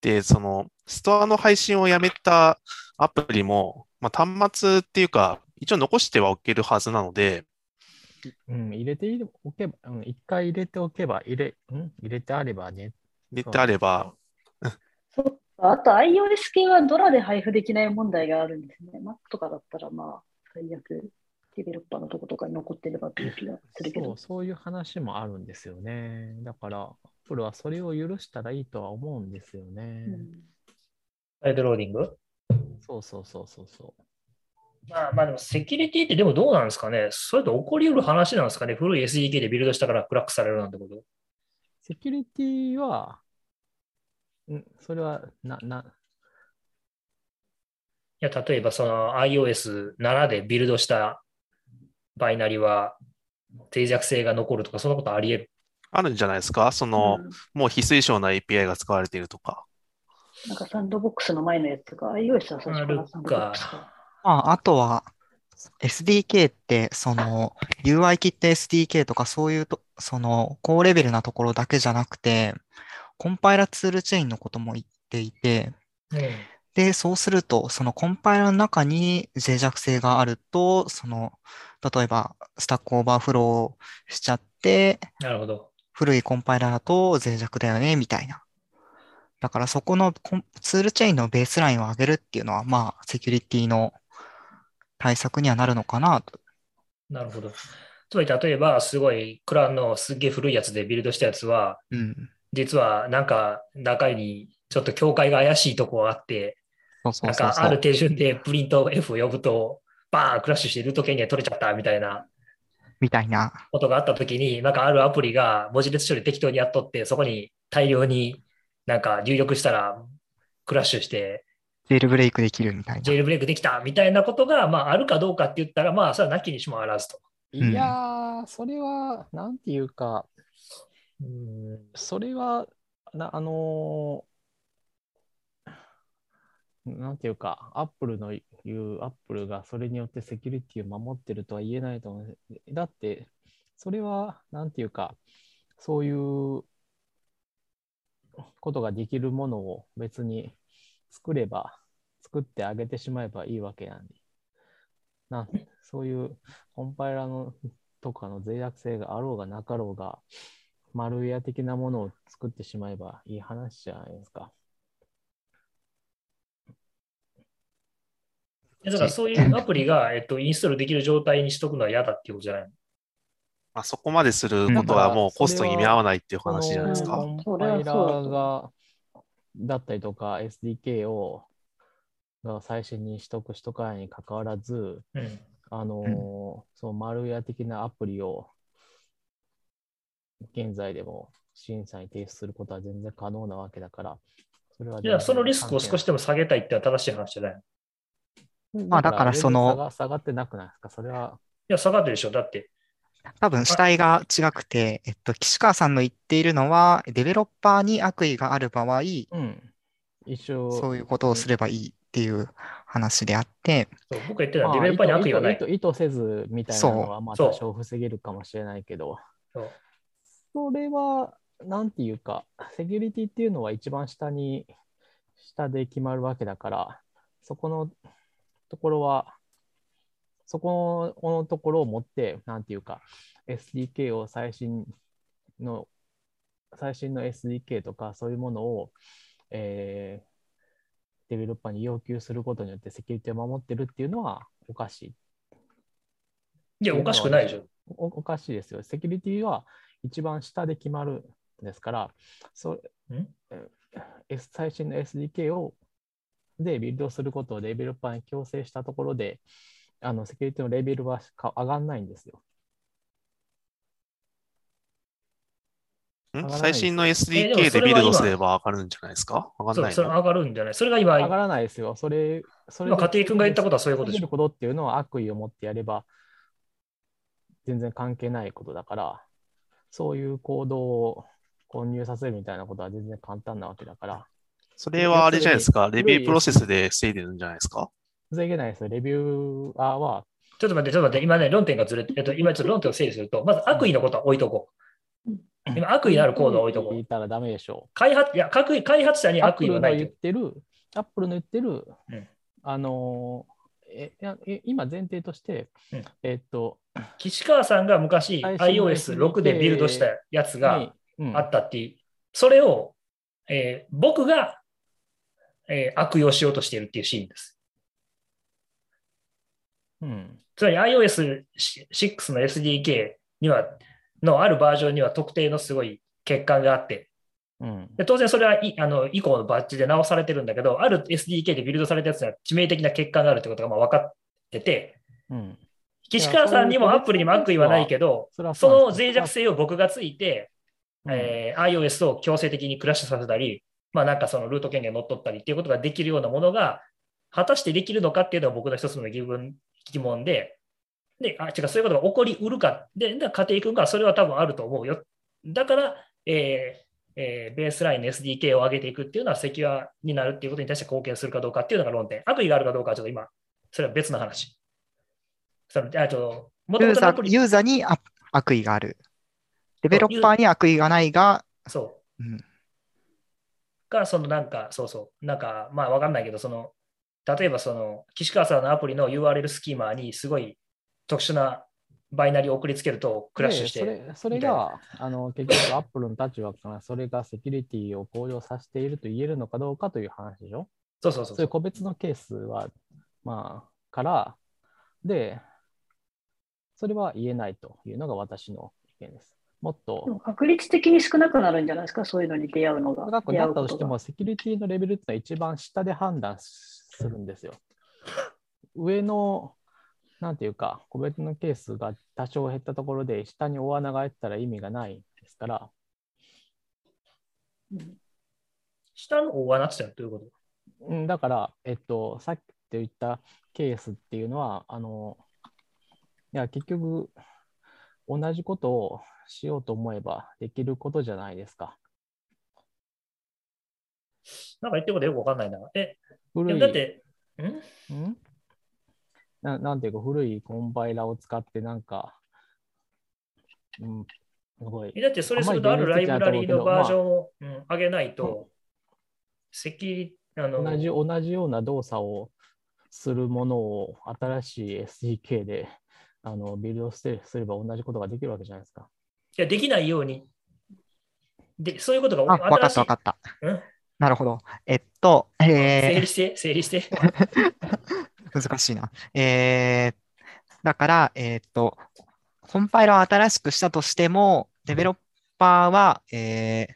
で、その、ストアの配信をやめたアプリも、まあ、端末っていうか、一応残してはおけるはずなので、うん、入れておけば、うん、一回入れておけば、入れ、うん、入れてあればね。入れてあれば、そうあと iOS 系はドラで配布できない問題があるんですね。Mac とかだったらまあ最悪デベロッパーのとことかに残ってればという気がするけどそう、。そういう話もあるんですよね。だから、Apple はそれを許したらいいとは思うんですよね。うんサイドローディング？そうそうそうそうそう。まあまあでもセキュリティってでもどうなんですかね？それと起こり得る話なんですかね？古い SDK でビルドしたからクラックされるなんてこと。セキュリティは、ん？それは、な、な、いや、例えばその iOS7 でビルドしたバイナリは脆弱性が残るとか、そんなことあり得る？あるんじゃないですか？その、うんもう非推奨な API が使われているとか。なんかサンドボックスの前のやつとか、iOS は最らサンドボックスか。か。まあ、あとは、SDK って、その、 UIKit SDK とかそういうと、その、高レベルなところだけじゃなくて、コンパイラ toolchain のことも言っていて、うんで、そうすると、そのコンパイラの中に脆弱性があると、その、例えば、 stack overflow しちゃって、なるほど。古いコンパイラだと脆弱だよね、みたいな。だからそこのツールチェーンのベースラインを上げるっていうのは、まあ、セキュリティの対策にはなるのかなと。なるほど。つまり例えば、すごいクランのすっげえ古いやつでビルドしたやつは、うん。実はなんか中にちょっと境界が怪しいとこがあって、なんそうそう。ある手順でプリント F を呼ぶと、バーンクラッシュしてルート権限取れちゃったみたいなみたいな。ことがあったときに、なんかあるアプリが文字列処理適当にやっとって、そこに大量になんか入力したらクラッシュして、ジェイルブレイクできるみたいな。ジェイルブレイクできたみたいなことが、まあ、あるかどうかって言ったら、まあ、それはなきにしもあらずと。うんいやー、それは、なんていうか、それは、なあのーなんていうか、アップルの言う、アップルがそれによってセキュリティを守ってるとは言えないと思う。だって、それは、なんていうか、そういうことができるものを別に作れば、作ってあげてしまえばいいわけなんで。なんそういうコンパイラのとかの脆弱性があろうがなかろうが、マルウェア的なものを作ってしまえばいい話じゃないですか。だからそういうアプリが、えっと、インストールできる状態にしとくのは嫌だっていうことじゃないの？まあ、そこまですることはもうコストに見合わないっていう話じゃないですこか。のコンパイラーが、だったりとか SDK をが最新に取得しとかにかかわらず、うん。あのーそのマルウェア的なアプリを現在でも審査に提出することは全然可能なわけだから、それはじゃあ、そのリスクを少しでも下げたいってのは正しい話じゃないの？いまあだからその下が下がってなくないですか？それは、や、下がってるでしょ。だって、多分主体が違くて、えっと、岸川さんの言っているのは、デベロッパーに悪意がある場合、うん、一緒。そういうことをすればいいっていう話であって、そう僕が言ってるのまあはデベロッパーに悪意はない。意。図意図意図せずみたいなのはまあそう。多少防げるかもしれないけど、そう。それは、なんていうか、セキュリティっていうのは一番下に、下で決まるわけだから、そこのところは、そこのところを持って、なんていうか、SDK を最新の、最新の SDK とかそういうものを、えーデベロッパーに要求することによってセキュリティを守ってるっていうのはおかしい。いや、おかしくないでしょ。おおかしいですよ。セキュリティは一番下で決まるんですから、そん？え S 最新の SDK をでビルドすることをデベロッパーに強制したところで、あのセキュリティのレベルはか上がんないんですよ。最新の SDK でビルドすれば上がるんじゃないですか？上がんそう、ないの？それ上がるんじゃない？それが今、上がらないですよ。それ、それ今、家庭君が言ったことはそういうことでしょ？ことっていうのは悪意を持ってやれば全然関係ないことだから、そういう行動を混入させるみたいなことは全然簡単なわけだから、それはあれじゃないですか？レビュープロセスで防いでるんじゃないですか？防げないですよ。レビューアーは、ちょっと待って、ちょっと待って、今ね、論点がずれて、えっと、今ちょっと論点を整理すると、まず悪意のことは置いとこう。今、悪意のあるコードは置いとこう。言ったらダメでしょ開発、いや、開発者にう。アッ悪意プルの言っ。てる、アップルの言ってる、うんあのーえいやえ今前提として、うんえっと、岸川さんが昔最新の iOS6 でビルドしたやつがあったっていう、それを、えー僕が、えー悪用しようとしているっていうシーンです。うん。つまり iOS6 の SDK には、のあるバージョンには特定のすごい欠陥があって、うん。で当然それはいあの以降のバッジで直されてるんだけど、ある SDK でビルドされたやつには致命的な欠陥があるってことがまあ分かってて、うん。岸川さんにもアプリにも悪意はないけど、その脆弱性を僕がついて、うん。えー iOS を強制的にクラッシュさせたり、まあなんかそのルート権限乗っ取ったりっていうことができるようなものが、果たしてできるのかっていうのは僕の一つの疑問疑問で、で、あ、違う、そういうことが起こりうるか。で、だから家庭君がそれは多分あると思うよ。だから、えーえーベースラインの SDK を上げていくっていうのはセキュアになるっていうことに対して貢献するかどうかっていうのが論点。悪意があるかどうかはちょっと今、それは別の話。そのあともとユーザーもとのユーザーに悪悪意がある。デベロッパーに悪意がないが、そう。うんが、そのなんか、そうそう、なんか、まあわかんないけど、その、例えばその、岸川さんのアプリの URL スキーマーにすごい特殊なバイナリーを送りつけるとクラッシュして、でそれそれが、あの結局、アップルの立場からそれがセキュリティを向上させていると言えるのかどうかという話でしょ？そうそうそう。そういう個別のケースは、まあ、から、で、それは言えないというのが私の意見です。もっでとも確率的に少なくなるんじゃないですか、そういうのに出会うのが。高く出会うなったとしても。セキュリティのレベルってのは一番下で判断するんですよ。上の、なんていうか、個別のケースが多少減ったところで、下に大穴が開いてたら意味がないですから、うん下の大穴ってどういうこうん、だから、えっと、さっき言ったケースっていうのは、あの、いや、結局、同じことをしようと思えばできることじゃないですか。となんか言ってることよくわかんないな。え、で古い、もだって、ん？ん？ななんていうか、古いコンパイラを使って、なんか、うん、すごいえ。だってそれするとあるライブラリーのバージョンを、うん上げないと、セキュリあの同じ同じような動作をするものを新しい SDK であのビルドしてすれば同じことができるわけじゃないですか。いやできないように。で、そういうことがあ、わかったわかった。うんなるほど。えっと、整え理して、整理して。ー、難しいな。えー、だから、えっと、コンパイラーを新しくしたとしても、デベロッパーは、えー、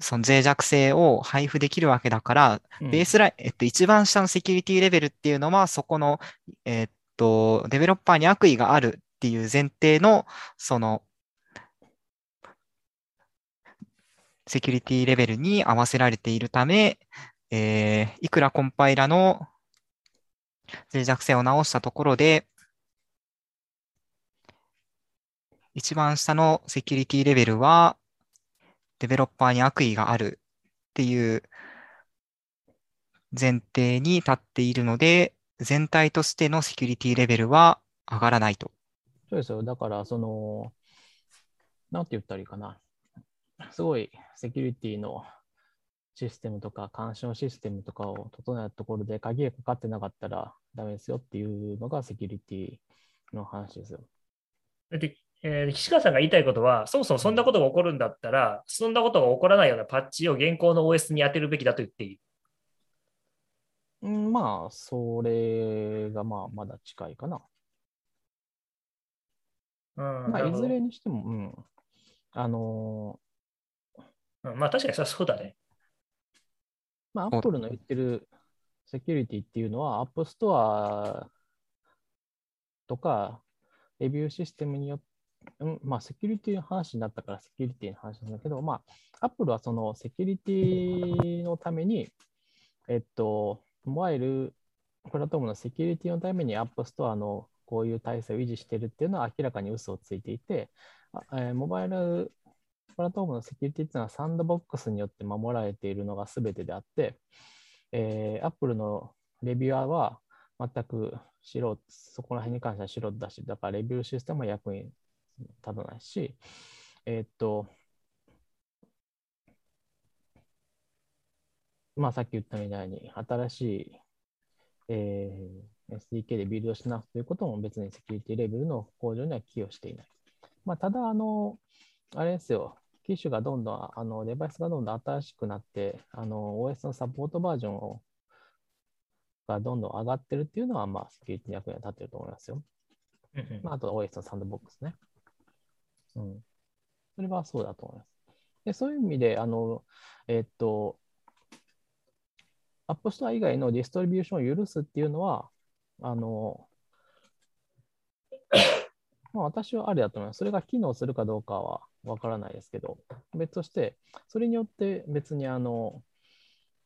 その脆弱性を配布できるわけだから、うんベースライン、えっと、一番下のセキュリティレベルっていうのは、そこの、えっと、デベロッパーに悪意があるっていう前提の、その、セキュリティレベルに合わせられているため、えーいくらコンパイラの脆弱性を直したところで、一番下のセキュリティレベルは、デベロッパーに悪意があるっていう前提に立っているので、全体としてのセキュリティレベルは上がらないと。そうですよ。だから、その、なんて言ったらいいかな。すごいセキュリティのシステムとか、干渉システムとかを整えたところで鍵がかかってなかったらダメですよっていうのがセキュリティの話ですよ。で、えー岸川さんが言いたいことは、そもそもそんなことが起こるんだったら、そんなことが起こらないようなパッチを現行の OS に当てるべきだと言っていい？うん、まあ、それがまあまだ近いかな。うんまあ、いずれにしても、うん。あのうんまあ確かにそりゃそうだね。まあ、そう Apple の言ってるセキュリティっていうのは、App Store とか、レビューシステムによって、うん、まあ、セキュリティの話になったからセキュリティの話なんだけど、まあ、Apple はそのセキュリティのために、えっと、モバイルプラットフォームのセキュリティのために App Store のこういう体制を維持しているっていうのは明らかに嘘をついていて、あえーモバイルプラットフォームのセキュリティっていうのはサンドボックスによって守られているのが全てであって、えー、Apple のレビュアーは全く素人、そこら辺に関しては素人だし、だからレビューシステムは役に立たないし、えーっと、まあさっき言ったみたいに、新しい、えー SDK でビルドし直すということも別にセキュリティレベルの向上には寄与していない。まあ、ただ、あの、あれですよ、機種がどんどん、あの、デバイスがどんどん新しくなって、あの、OS のサポートバージョンをがどんどん上がってるっていうのは、まあ、セキュリティに役には立ってると思いますよ。まあ、あと OS のサンドボックスね。うん。それはそうだと思います。でそういう意味で、あの、えっと、App Store 以外のディストリビューションを許すっていうのは、あの、まあ、私はありだと思います。それが機能するかどうかはわからないですけど、別として、それによって別にあの、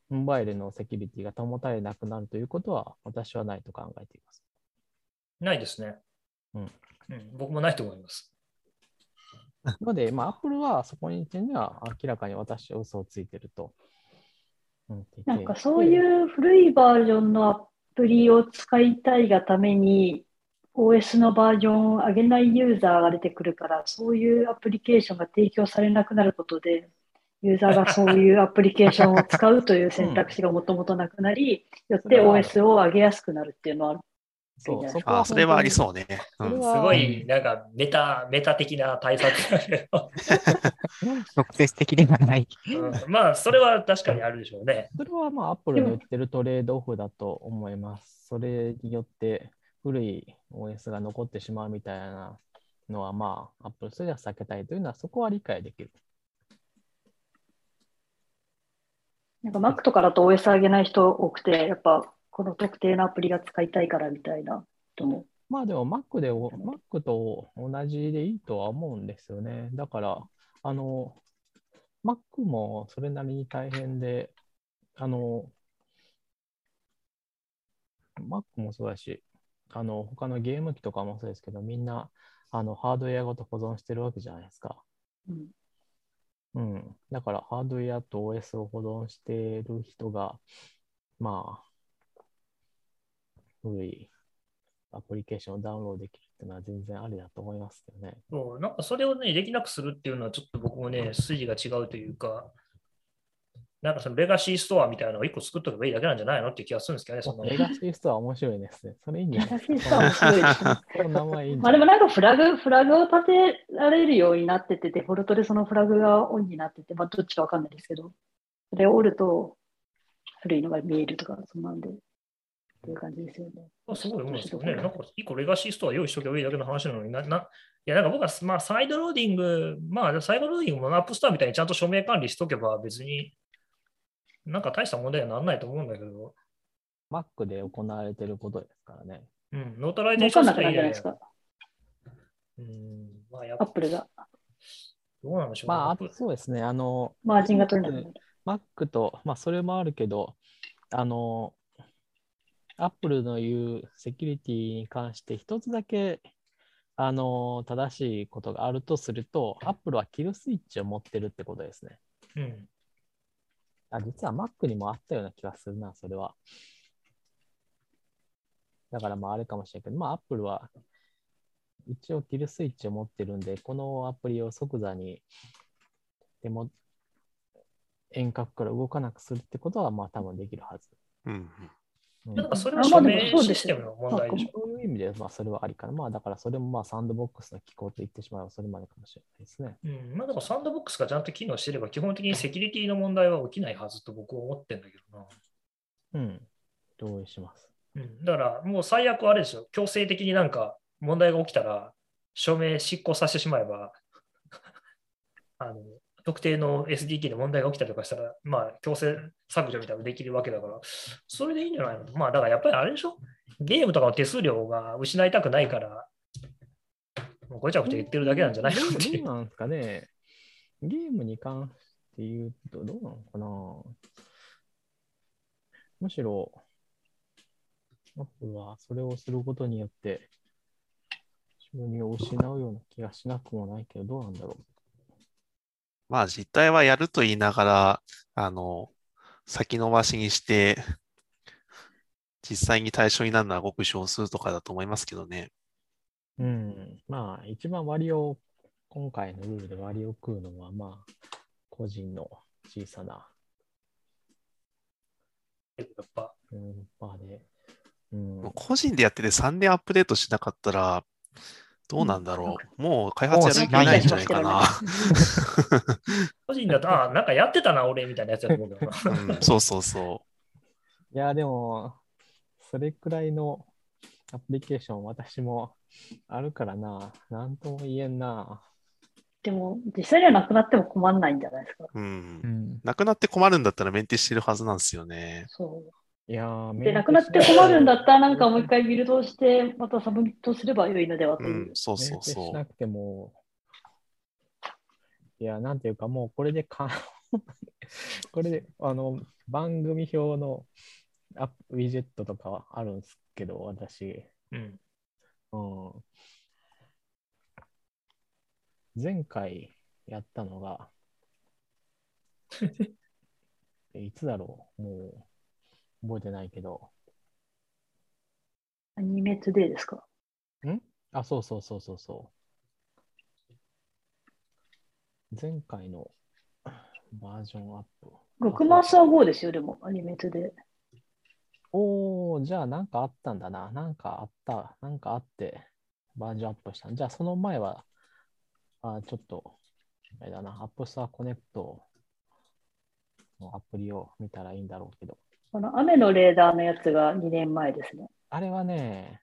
モバイルのセキュリティが保たれなくなるということは、私はないと考えています。ないですね。うんうん僕もないと思います。ので、まあ、Apple はそこに点には明らかに私は嘘をついてると思っていて。なんかそういう古いバージョンのアプリを使いたいがために OS のバージョンを上げないユーザーが出てくるから、そういうアプリケーションが提供されなくなることで、ユーザーがそういうアプリケーションを使うという選択肢がもともとなくなり、よって OS を上げやすくなるっていうのはある。そう、そこああ、それはありう。そうね。うん。すごい、なんかメタ、メタ的な対策だけど、直接的ではない。うんまあ、それは確かにあるでしょうね。それはまあ、Apple の言ってるトレードオフだと思います。それによって、古い OS が残ってしまうみたいなのは、まあ、Apple それでは避けたいというのは、そこは理解できる。なんか Mac とかだと OS 上げない人多くて、やっぱこの特定のアプリが使いたいからみたいな人も。まあでも Mac で、Mac と同じでいいとは思うんですよね。だから、あの、Mac もそれなりに大変で、あの、Mac もそうだし、あの、他のゲーム機とかもそうですけど、みんな、あの、ハードウェアごと保存してるわけじゃないですか。うんうん。だから、ハードウェアと OS を保存している人が、まあ、古いアプリケーションをダウンロードできるっていうのは全然ありだと思いますけどね。そうなんかそれをね、できなくするっていうのはちょっと僕もね、筋が違うというか、なんかそのレガシーストアみたいなのを一個作っとけばいいだけなんじゃないのって気がするんですけどね、そのレガシーストア面白いですね。それいいんじゃないレですか？ガシーストア面白いですね。この名前いい？まあでもなんかフラグ、フラグを立てられるようになってて、デフォルトでそのフラグがオンになってて、まあどっちかわかんないですけど、それを折ると古いのが見えるとか、そんなんで、っていう感じですよね。まあすごい思うんですよね。なんか一個 legacy store 用意しとけばいいだけの話なのにな、な、いやなんか僕は、まあ、 sideloading、まあ、 sideloading も App Store みたいにちゃんと署名管理しとけば別に、なんか大した問題にはならないと思うんだけど、Mac で行われてることですからね。うん、 notarization わかんなくなるじゃないですか、うん、まあ、やっぱ Apple が。どうなんでしょうね。まあ、そうですね。あの、マージンが取れなくなる。Mac と、まあ、それもあるけど、あの、Apple の言うセキュリティに関して一つだけ、あの、正しいことがあるとすると、Apple はキルスイッチを持ってるってことですね。うん。あ、実は Mac にもあったような気がするな、それは。だからまああれかもしれんけど、まあ Apple は一応キルスイッチを持ってるんで、このアプリを即座にでも遠隔から動かなくするってことはまあ多分できるはず。なんかそれは署名そうですよシステムの問題でしょ。そういう意味で、まあそれはありかな。まあだからそれもまあサンドボックスの機構と言ってしまえばそれまでかもしれないですね。うん、まあでもサンドボックスがちゃんと機能してれば、基本的にセキュリティの問題は起きないはずと僕は思ってるんだけどな。うん。同意します。うん、だからもう最悪あれでしょ、強制的になんか問題が起きたら、署名執行させてしまえば、あの特定の SDK で問題が起きたりとかしたら、まあ強制削除みたいなのができるわけだから、それでいいんじゃないの？まあだからやっぱりあれでしょ、ゲームとかの手数料が失いたくないから、もうごちゃごちゃ言ってるだけなんじゃないの？っていう。なんですかね？ゲームに関して言うと、どうなのかな？むしろ、アップルはそれをすることによって、収入を失うような気がしなくもないけど、どうなんだろまあ実態はやると言いながら、あの、先延ばしにして、実際に対象になるのはごく少数とかだと思いますけどね。う。うん。まあ、一番割を、今回のルールで割を食うのは、まあ、個人の小さな、やっぱうん、バーで。うん個人でやってて3年アップデートしなかったら、どうなんだろう。もう開発やる気ないんじゃないかな。個人だと、ああ、なんかやってたな、俺みたいなやつやと思うけどな。うん、そうそうそいや、でも、それくらいのアプリケーション、私もあるからな。なんとも言えんな。でも、実際にはなくなっても困んないんじゃないですか。う。うんう。ん。なくなって困るんだったらメンテしてるはずなんですよね。そう。いやー、で、なくなって困るんだったら、なんかもう一回ビルドして、またサブミットすれば良いのではとういう。ん、そうそうそテしなくても、いや、なんていうか、もうこれでか、これで、あの、番組表のアップウィジェットとかはあるんですけど、私。うん。うん。前回やったのが、えいつだろう？もう覚えてないけど。アニメトゥデイですか？あ、そうそうそうそうそう。前回のバージョンアップ。6マスは5ですよ、でも、アニメトゥデイ。おー、じゃあなんかあったんだな。なんかあった。なんかあって、バージョンアップした。じゃあその前は、あちょっと、あれだな、 App Store Connect のアプリを見たらいいんだろうけど。この雨のレーダーのやつが2年前ですね。あれはね、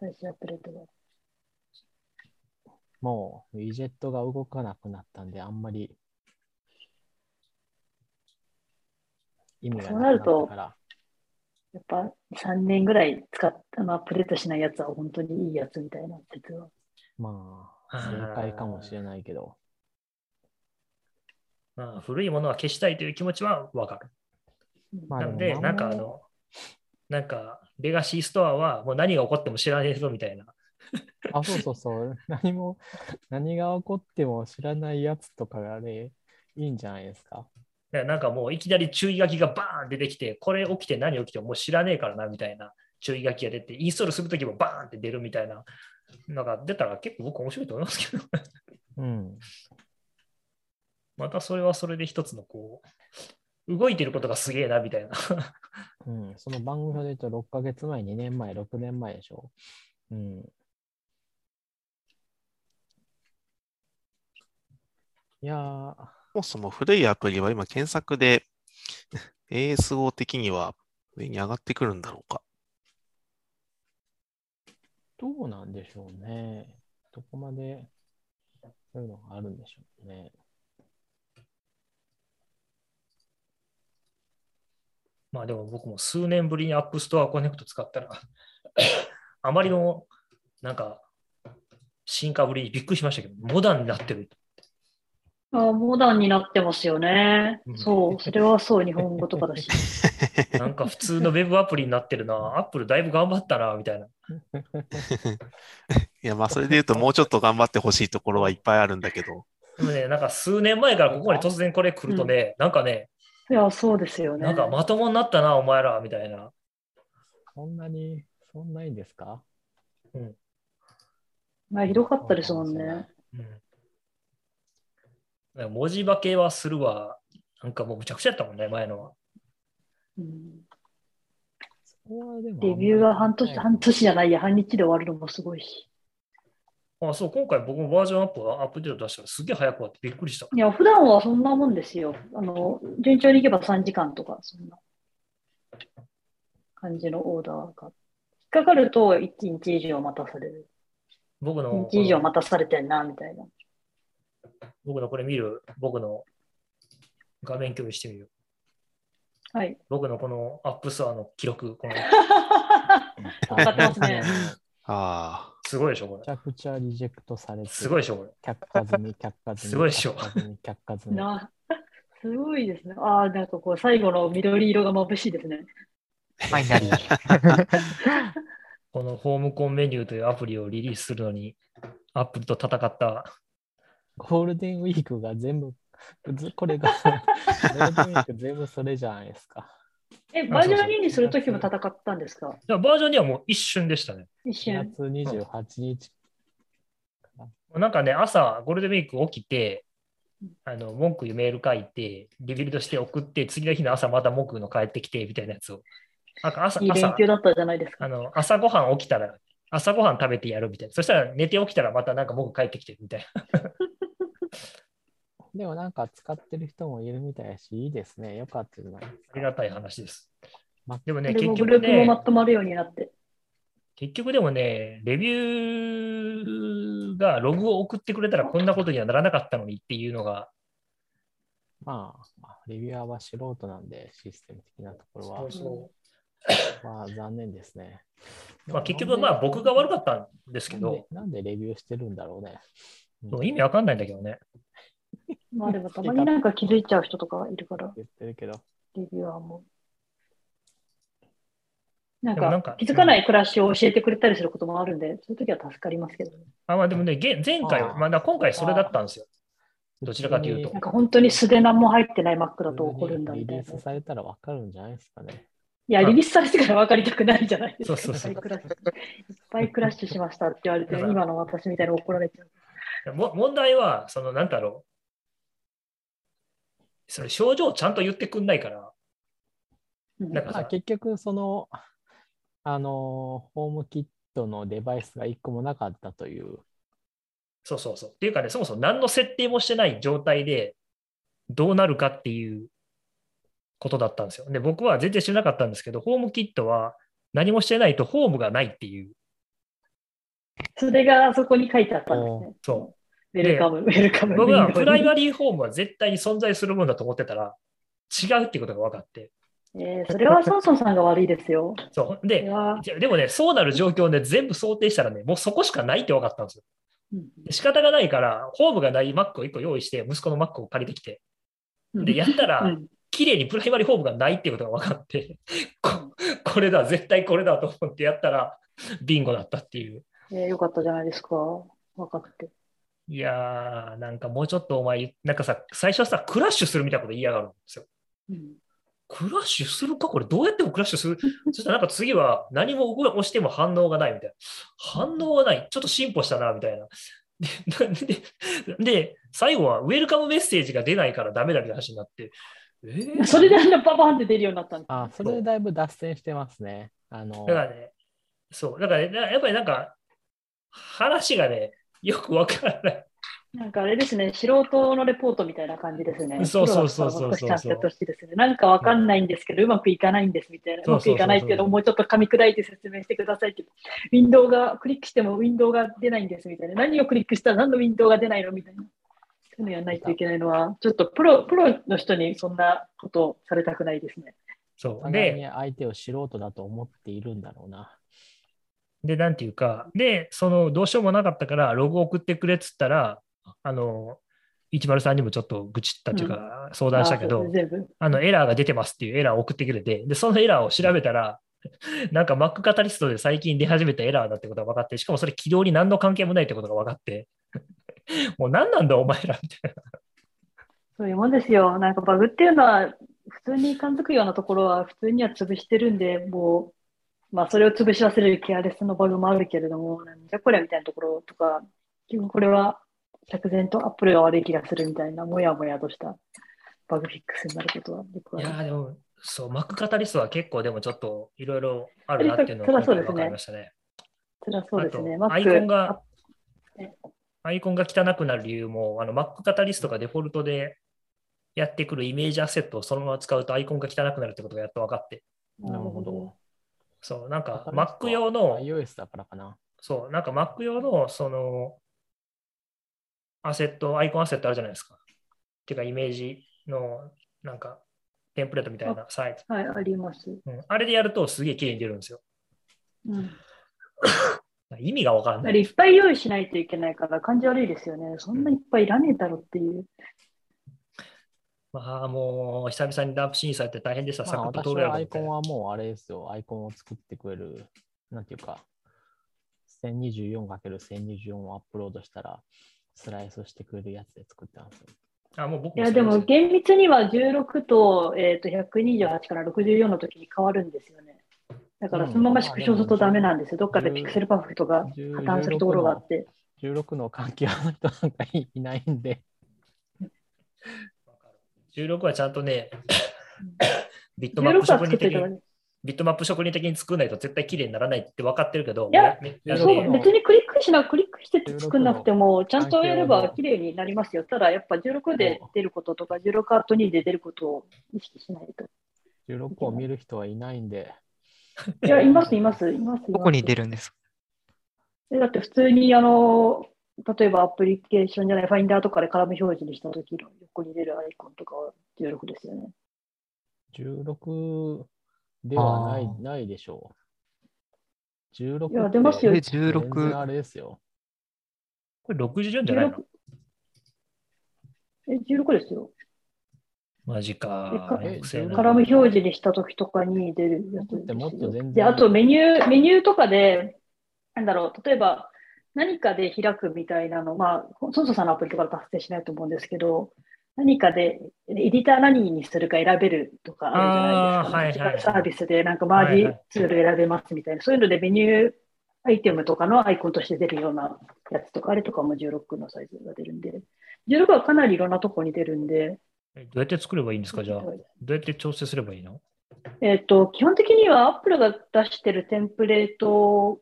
最初アップデートが。もう、ウィジェットが動かなくなったんで、あんまり意味がなくなったから。やっぱ3年ぐらい使ったのアップデートしないやつは本当にいいやつみたいな説は。まあ、正解かもしれないけど。まあ、古いものは消したいという気持ちはわかる。まあなんで、もなんかあの、なんか、レガシーストアはもう何が起こっても知らねえぞみたいな。あ、そうそうそう。何も、何が起こっても知らないやつとかがね、いいんじゃないですか。なんかもういきなり注意書きがバーン出てきて、これ起きて何起きてももう知らねえからなみたいな注意書きが出て、インストールするときもバーンって出るみたいな。なんか出たら結構僕面白いと思いますけど、うん。またそれはそれで一つのこう、動いてることがすげえなみたいな。うん。その番組表で言うと6ヶ月前、2年前、6年前でしょ。うん。いやー、そもそも古いアプリは今検索で ASO 的には上に上がってくるんだろうか。どうなんでしょうね。どこまでそういうのがあるんでしょうね。まあでも僕も数年ぶりに App Store Connect 使ったら、あまりのなんか進化ぶりにびっくりしましたけど、モダンになってる。あモダンになってますよねうん。そう、それはそう、日本語とかだし。なんか普通の Web アプリになってるな。Apple だいぶ頑張ったな、みたいな。いや、まあ、それで言うと、もうちょっと頑張ってほしいところはいっぱいあるんだけど、でもね、なんか数年前からここに突然これ来るとね、なんかね、いや、そうですよね。なんかまともになったな、お前ら、みたいな。そんなに、そんないいんですか？まあ、ひどかったですもんね。うん文字化けはするわ。なんかもうむちゃくちゃやったもんね、前のは。うんそこはでもレビューが半年、半年じゃないや、半日で終わるのもすごいし。あ、そう、今回僕もバージョンアップはアップデート出したらすげえ早く終わってびっくりした。いや、普段はそんなもんですよ。あの、順調にいけば3時間とか、そんな感じのオーダーが。引っかかると1日以上待たされる。僕の1、日以上待たされてんな、みたいな。僕のこれ見る、僕の画面共有してみる。はい。僕のこの App Store の記録、この 戦ってますね。あすごいでしょ、これ。めちゃくちゃリジェクトされて、すごいでしょ、これ。却下済み、却下済み。すごいっしょ却下済み。な、すごいですね。ああ、なんかこう、最後の緑色が眩しいですね。Finally。このホームコンメニューというアプリをリリースするのに、 Apple と戦った。ゴールデンウィークが全部、ずこれが、ゴールデンウィーク全部それじゃないですか。え、バージョン2にするときも戦ったんですか？いやバージョンにはもう一瞬でしたね。一4瞬。月28日。なんかね、朝、ゴールデンウィーク起きて、あの文句メール書いて、リビルドして送って、次の日の朝また文句の帰ってきてみたいなやつを。なんか朝いい連朝休だったじゃないですか。あの朝ごはん起きたら、朝ごはん食べてやるみたいな。そしたら寝て起きたらまたなんか文句帰ってきてみたいな。でもなんか使ってる人もいるみたいだし、いいですね。よかったじゃないですか。ありがたい話ですま。でもね、で結局もグループもねま、とまるようになって。結局でもね、レビューがログを送ってくれたらこんなことにはならなかったのにっていうのが、まあ、まあレビュアーは素人なんで、システム的なところはそう、そまあ残念ですね。うまあ、結局まあ僕が悪かったんですけど、なんでレビューしてるんだろうね。意味わかんないんだけどね。まあでもたまになんか気づいちゃう人とかいるから、言ってるけど。レビュアーも。なんでもなんかか気づかない暮らしを教えてくれたりすることもあるんで、そういう時は助かりますけどね。あまあでもね、げ前回、ああまあ、今回それだったんですよ。どちらかというとなんか本当に素で何も入ってない Mac だと怒るんだリみたいな。リースされたらわかるんじゃないですかね。いや、リリースされてから分かりたくないじゃないですか。そうそうそういっぱいクラッシュいっぱいクラッシュしましたって言われて、今の私みたいに怒られちゃう。も問題は、その、なんだろう。それ症状ちゃんと言ってくんないから、うんなんかさまあ、結局、その、あの、ホームキットのデバイスが1個もなかったという。そうそうそう。っていうかね、そもそも何の設定もしてない状態でどうなるかっていうことだったんですよ。で、僕は全然知らなかったんですけど、ホームキットは何もしてないとホームがないっていうそれがあそこに書いてあったんですね。そウェルカム、ウェルカム。僕はプライママリーホームは絶対に存在するもんだと思ってたら、違うっていうことが分かって。えーそれはソンソンさんが悪いですよ。そう。で、はじゃでもね、そうなる状況で全部想定したらね、もうそこしかないって分かったんですよ。仕方がないから、ホームがない Mac を1個用意して、息子の Mac を借りてきて、うんで、やったら、うん綺麗にプライマリーホームがないっていうことが分かって、ここれだ、絶対これだと思ってやったら、ビンゴだったっていう。えーよかったじゃないですか。若くて。いやー、なんかもうちょっとお前、なんかさ、最初はさ、クラッシュするみたいなこと言いやがるんですよ。うんクラッシュするか？これどうやってもクラッシュする？そしたらなんか次は何も押しても反応がないみたいな。反応がない。ちょっと進歩したな、みたいな。で、でで最後はウェルカムメッセージが出ないからダメだみたいな話になって。えー？それであんなババンって出るようになったんです。あ、それでだいぶ脱線してますね。あのだ、からね、そう、だからね、なやっぱりなんか、話がね、よくわからない。なんかあれですね、素人のレポートみたいな感じですね。そうそうそうそうそうプロだったらも少しちゃんとやってほしいですね。なんかわかんないんですけど、うまくいかないんですみたいな。うそうそうそうそうまくいかないけど、もうちょっと噛み砕いて説明してくださいって。ウィンドウが、クリックしてもウィンドウが出ないんですみたいな。何をクリックしたら何のウィンドウが出ないのみたいな。そういうのやらないといけないのは、ちょっとプロプロの人にそんなことをされたくないですね。そう。で、相手を素人だと思っているんだろうな。で、なんていうか、で、その、どうしようもなかったから、ログ送ってくれっつったら、あの、103にもちょっと愚痴ったっていうか、相談したけどあのエラーが出てますっていうエラーを送ってくれて、で、そのエラーを調べたら、なんか Mac カタリストで最近出始めたエラーだってことが分かって、しかもそれ起動に何の関係もないってことが分かって、もう何なんだお前らみたいな。そういうもんですよ。なんかバグっていうのは、普通に感づくようなところは普通には潰してるんで、もう、まあそれを潰し忘れるケアレスのバグもあるけれども、なんじゃこりゃみたいなところとか、結局これは釈然とアップルが悪い気がするみたいな、もやもやとしたバグフィックスになることは。いやーでも、そう、Mac カタリストは結構でもちょっといろいろあるなっていうのがゃそうですね分かりましたね。それはそうですね。あと Mac アイコンがアイコンが汚くなる理由も、あの Mac カタリストがデフォルトでやってくるイメージアセットをそのまま使うとアイコンが汚くなるってことがやっと分かって。なるほど。そう、なんか Mac 用の、iOS だからかな。そう、なんか Mac 用のそのアセット、アイコンアセットあるじゃないですか。っていうかイメージのなんかテンプレートみたいなサイズ。はい、あります。うん、あれでやるとすげえ綺麗に出るんですよ。うん。意味が分からあない。れいっぱい用意しないといけないから感じ悪いですよね。そんないっぱいいらねえだろっていう。まあもう久々にダンプ審査やって大変でした。サまあ、クッとアイコンはもうあれですよ。アイコンを作ってくれる、なんていうか、1024×1024 をアップロードしたら、スライスしてくれるやつで作ってますよ。あもう僕いや、でも厳密には16と,、えー、と128から64の時に変わるんですよね。だからそのまま縮小するとダメなんですよ。どっかでピクセルパーフェクトが破綻するところがあって。16の関係の人なんかいないんで、16はちゃんとね、ビットマッ16プは職人的に。ビットマップ職人的に作んないと絶対綺麗にならないって分かってるけど、いやね16そうね別にクリックしな、クリックして作んなくても、ちゃんとやれば綺麗になりますよ。ただやっぱ16で出ることとか、16アート2で出ることを意識しないと。16を見る人はいないんで、いや、います、います、います。どこに出るるんですか？えだって普通に、あの、例えばアプリケーションじゃない、ファインダーとかでカラム表示にしたときの横に出るアイコンとかは16ですよね。16ではないないでしょう。16いや出ますよえって全然16あれですよ。これ64じゃないの？16え、16ですよ。マジか。カラム表示にしたときとかに出るやつもっともっと全然で、あとメニュー、メニューとかで、なんだろう、例えば何かで開くみたいなの、まあ、ソンソさんのアプリとか達成しないと思うんですけど、何かでエディター何にするか選べるとかあるじゃないですか。あーはいはい。サービスでなんかマージツール選べますみたいな、そういうのでメニューアイテムとかのアイコンとして出るようなやつとか、あれとかも16のサイズが出るんで、16はかなりいろんなとこに出るんで、えどうやって作ればいいんですかじゃあ。どうやって調整すればいいの？えっと、基本的には Apple が出してるテンプレート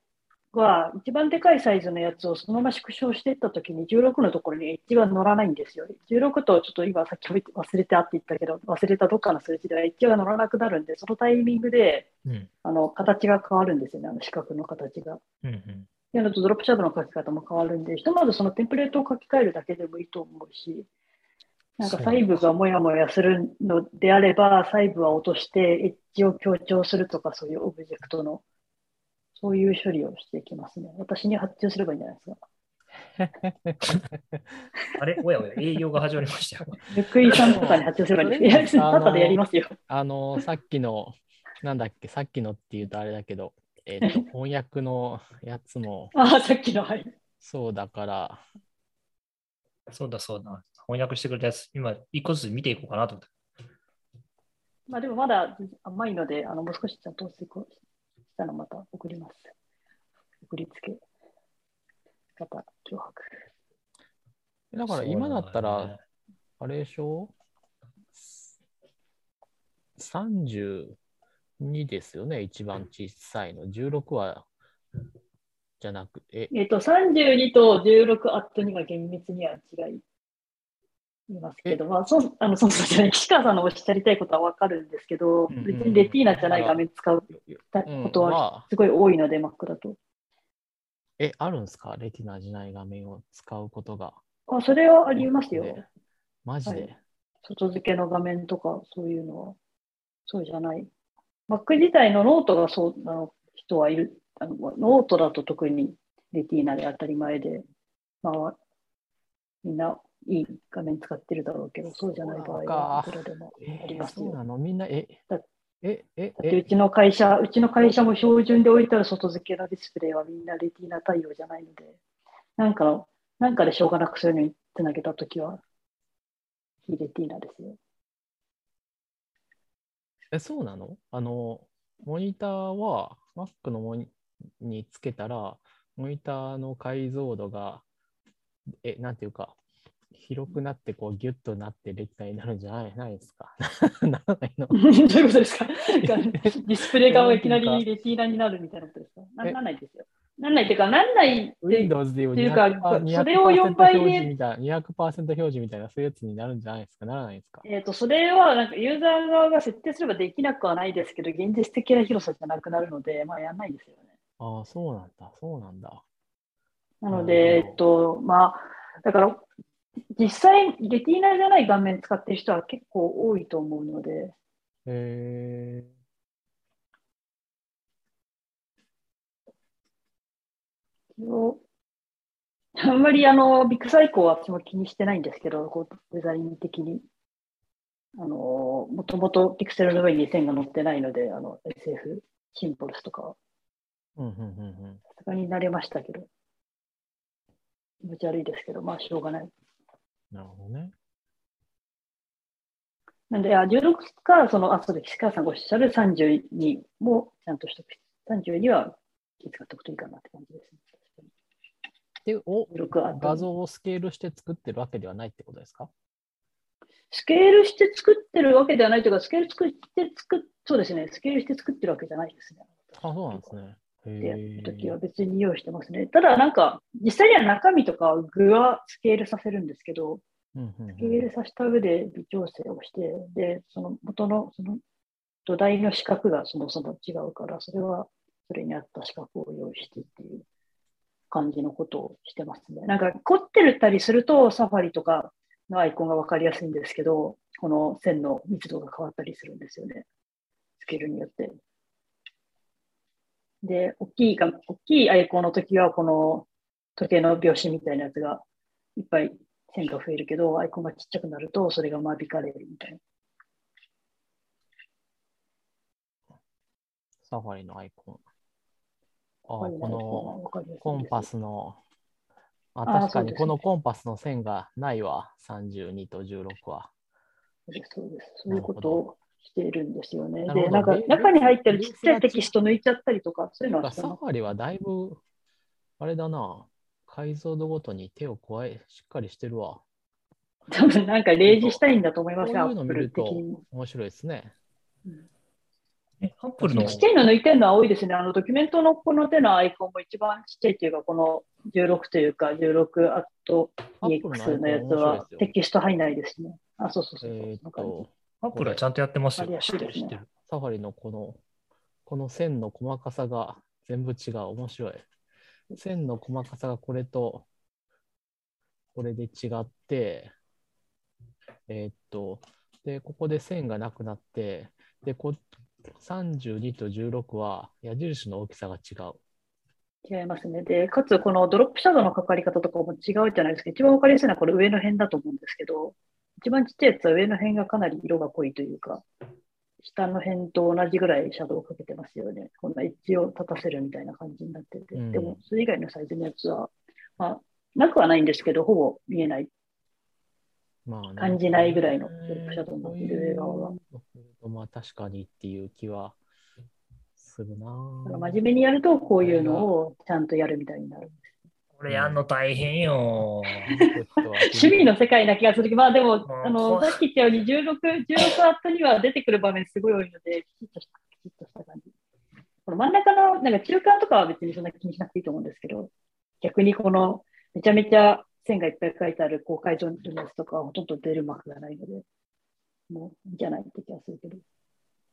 が一番でかいサイズのやつをそのまま縮小していったときに16のところにエッジが乗らないんですよ。16とちょっと今さっき忘れてあって言ったけど、忘れたどっかの数字ではエッジが乗らなくなるんで、そのタイミングでうん。あの形が変わるんですよね、あの四角の形が。うんうん。やるとドロップシャドウの書き方も変わるんで、ひとまずそのテンプレートを書き換えるだけでもいいと思うし、なんか細部がもやもやするのであれば、細部は落として、エッジを強調するとか、そういうオブジェクトの、そういう処理をしていきますね。私に発注すればいいんじゃないですか。あれ？おやおや、営業が始まりましたよ。ぬくいさんとかに発注すればいいです。ただでやりますよ。あの、さっきの、なんだっけ、さっきのって言うとあれだけど、えっ、と、翻訳のやつも、ああ、さっきの、はい。そうだから、そうだそうだ。翻訳してくれたやつ、今、一個ずつ見ていこうかなと思って。まあでもまだ甘いので、あのもう少しちゃんと成功したらまた送ります。送りつけ方、脅迫。だから今だったら、あれでしょ ?32 ですよね、一番小さいの。16は、じゃなく、え、えっと、32と16アットには厳密には違いますけど、まあ、そう、あの、そうそうじゃない、岸川さんのおっしゃりたいことはわかるんですけど、うんうん別にレティーナじゃない画面使ううんことはまあすごい多いので、Mac だと。え、あるんですか？レティナじゃない画面を使うことが。あ、それはありますよ。ねマジで、はい外付けの画面とか、そういうのは、そうじゃない。Mac 自体のノートがそうなの人はいる。あのノートだと特に Retina で当たり前で、まあ、みんないい画面使ってるだろうけど、そうじゃない場合は、いくらでもえありますよ。そうなの？みんな、えだ、え、え、だってうえ、ちの会社、うちの会社も標準で置いてある外付けのディスプレイはみんな Retina 対応じゃないので、なんかの、なんかでしょうがなくそういうのにつなげたときは、非レティーナですよ。え、そうなの？あの、モニターは Mac のモニにつけたら、モニターの解像度が、え、なんていうか、広くなって、こう、ギュッとなってレティナになるんじゃないないですか？ならないの？どういうことですか？ディスプレイ側がいきなりレティーナになるみたいなことですか？なえ？ないですよ。なんないっていうか、なんないって、いうか200%それを4倍で表示みたいな、200%表示みたいな、そういうやつになるんじゃないですか？ならないですか？えっ、と、それはなんかユーザー側が設定すればできなくはないですけど、現実的な広さじゃなくなるので、まあ、やんないですよね。ああ、そうなんだ、そうなんだ。なので、えっと、まあ、だから、実際、レティーナじゃない画面使ってる人は結構多いと思うので、へえをあんまりあのビッグサイコは私も気にしてないんですけど、こうデザイン的に。あのもともとピクセルの上に線が載ってないので、あの SF シンボルスとか。さすがに慣れましたけど、気持ち悪いですけど、まあしょうがない。なるほどね。なんで、あ16か、その、あ、そうです、岸川さんがおっしゃる32もちゃんとしとく。32は気遣っておくといいかなって感じですね。で、お16あ画像をスケールして作ってるわけではないってことですか？スケールして作ってるわけではないというか、スケール作って作っ、そうですね、スケールして作ってるわけじゃないですね。あ、そうなんですね。でやへるときえは別に用意してますね。ただ、なんか、実際には中身とか具はスケールさせるんですけど、うんうんうんスケールさせた上で微調整をして、で、その元の、その土台の四角がそもそも違うから、それはそれに合った四角を用意してっていう感じのことをしてますね。なんか凝ってるったりすると、サファリとかのアイコンがわかりやすいんですけど、この線の密度が変わったりするんですよね。スケールによって。で、大きいが、大きいアイコンの時は、この時計の拍子みたいなやつがいっぱい線が増えるけど、アイコンがちっちゃくなると、それが間引かれるみたいな。サファリのアイコン。あ、このコンパスの、あ、あ確かにこのコンパスの線がないわ、32と16は。そうです、そうです。そういうことをしているんですよね。で、なんか中に入ってるちっちゃいテキスト抜いちゃったりとか、そういうのは。サファリはだいぶ、あれだな、解像度ごとに手を加え、しっかりしてるわ。多分なんか例示したいんだと思いますよ、こういうの見ると Apple 的に面白いですね。え、アップルのちっちゃいの抜いてるのは多いですね。あのドキュメントのこの手のアイコンも一番ちっちゃいというか、この16というか、16アット EX のやつはテキスト入んないですね。あ、そうそうそう。えーアップルはちゃんとやってますよ。知ってる、知ってる。サファリのこの、この線の細かさが全部違う。面白い。線の細かさがこれと、これで違って、えーっと、で、ここで線がなくなって、で、こ32と16は矢印の大きさが違う。違いますね。で、かつ、このドロップシャドウのかかり方とかも違うじゃないですか。一番わかりやすいのはこれ上の辺だと思うんですけど、一番ちっちゃいやつは上の辺がかなり色が濃いというか、下の辺と同じぐらいシャドウをかけてますよね。こんなエッジを立たせるみたいな感じになってて。うんでも、それ以外のサイズのやつは、まあ、なくはないんですけど、ほぼ見えない。まあね感じないぐらいのシャドウになってる上側は。まあ確かにっていう気はするな真面目にやると、こういうのをちゃんとやるみたいになる。これやんの大変よ。趣味の世界な気がするけど、まあでも、んあの、こさっき言ったように16、16アットには出てくる場面すごい多いので、きちっとした、きちっとした感じ。この真ん中の、なんか中間とかは別にそんな気にしなくていいと思うんですけど、逆にこの、めちゃめちゃ線がいっぱい書いてある高解像度のやつとかはほとんど出る幕がないので、もういいんじゃないって気がするけど。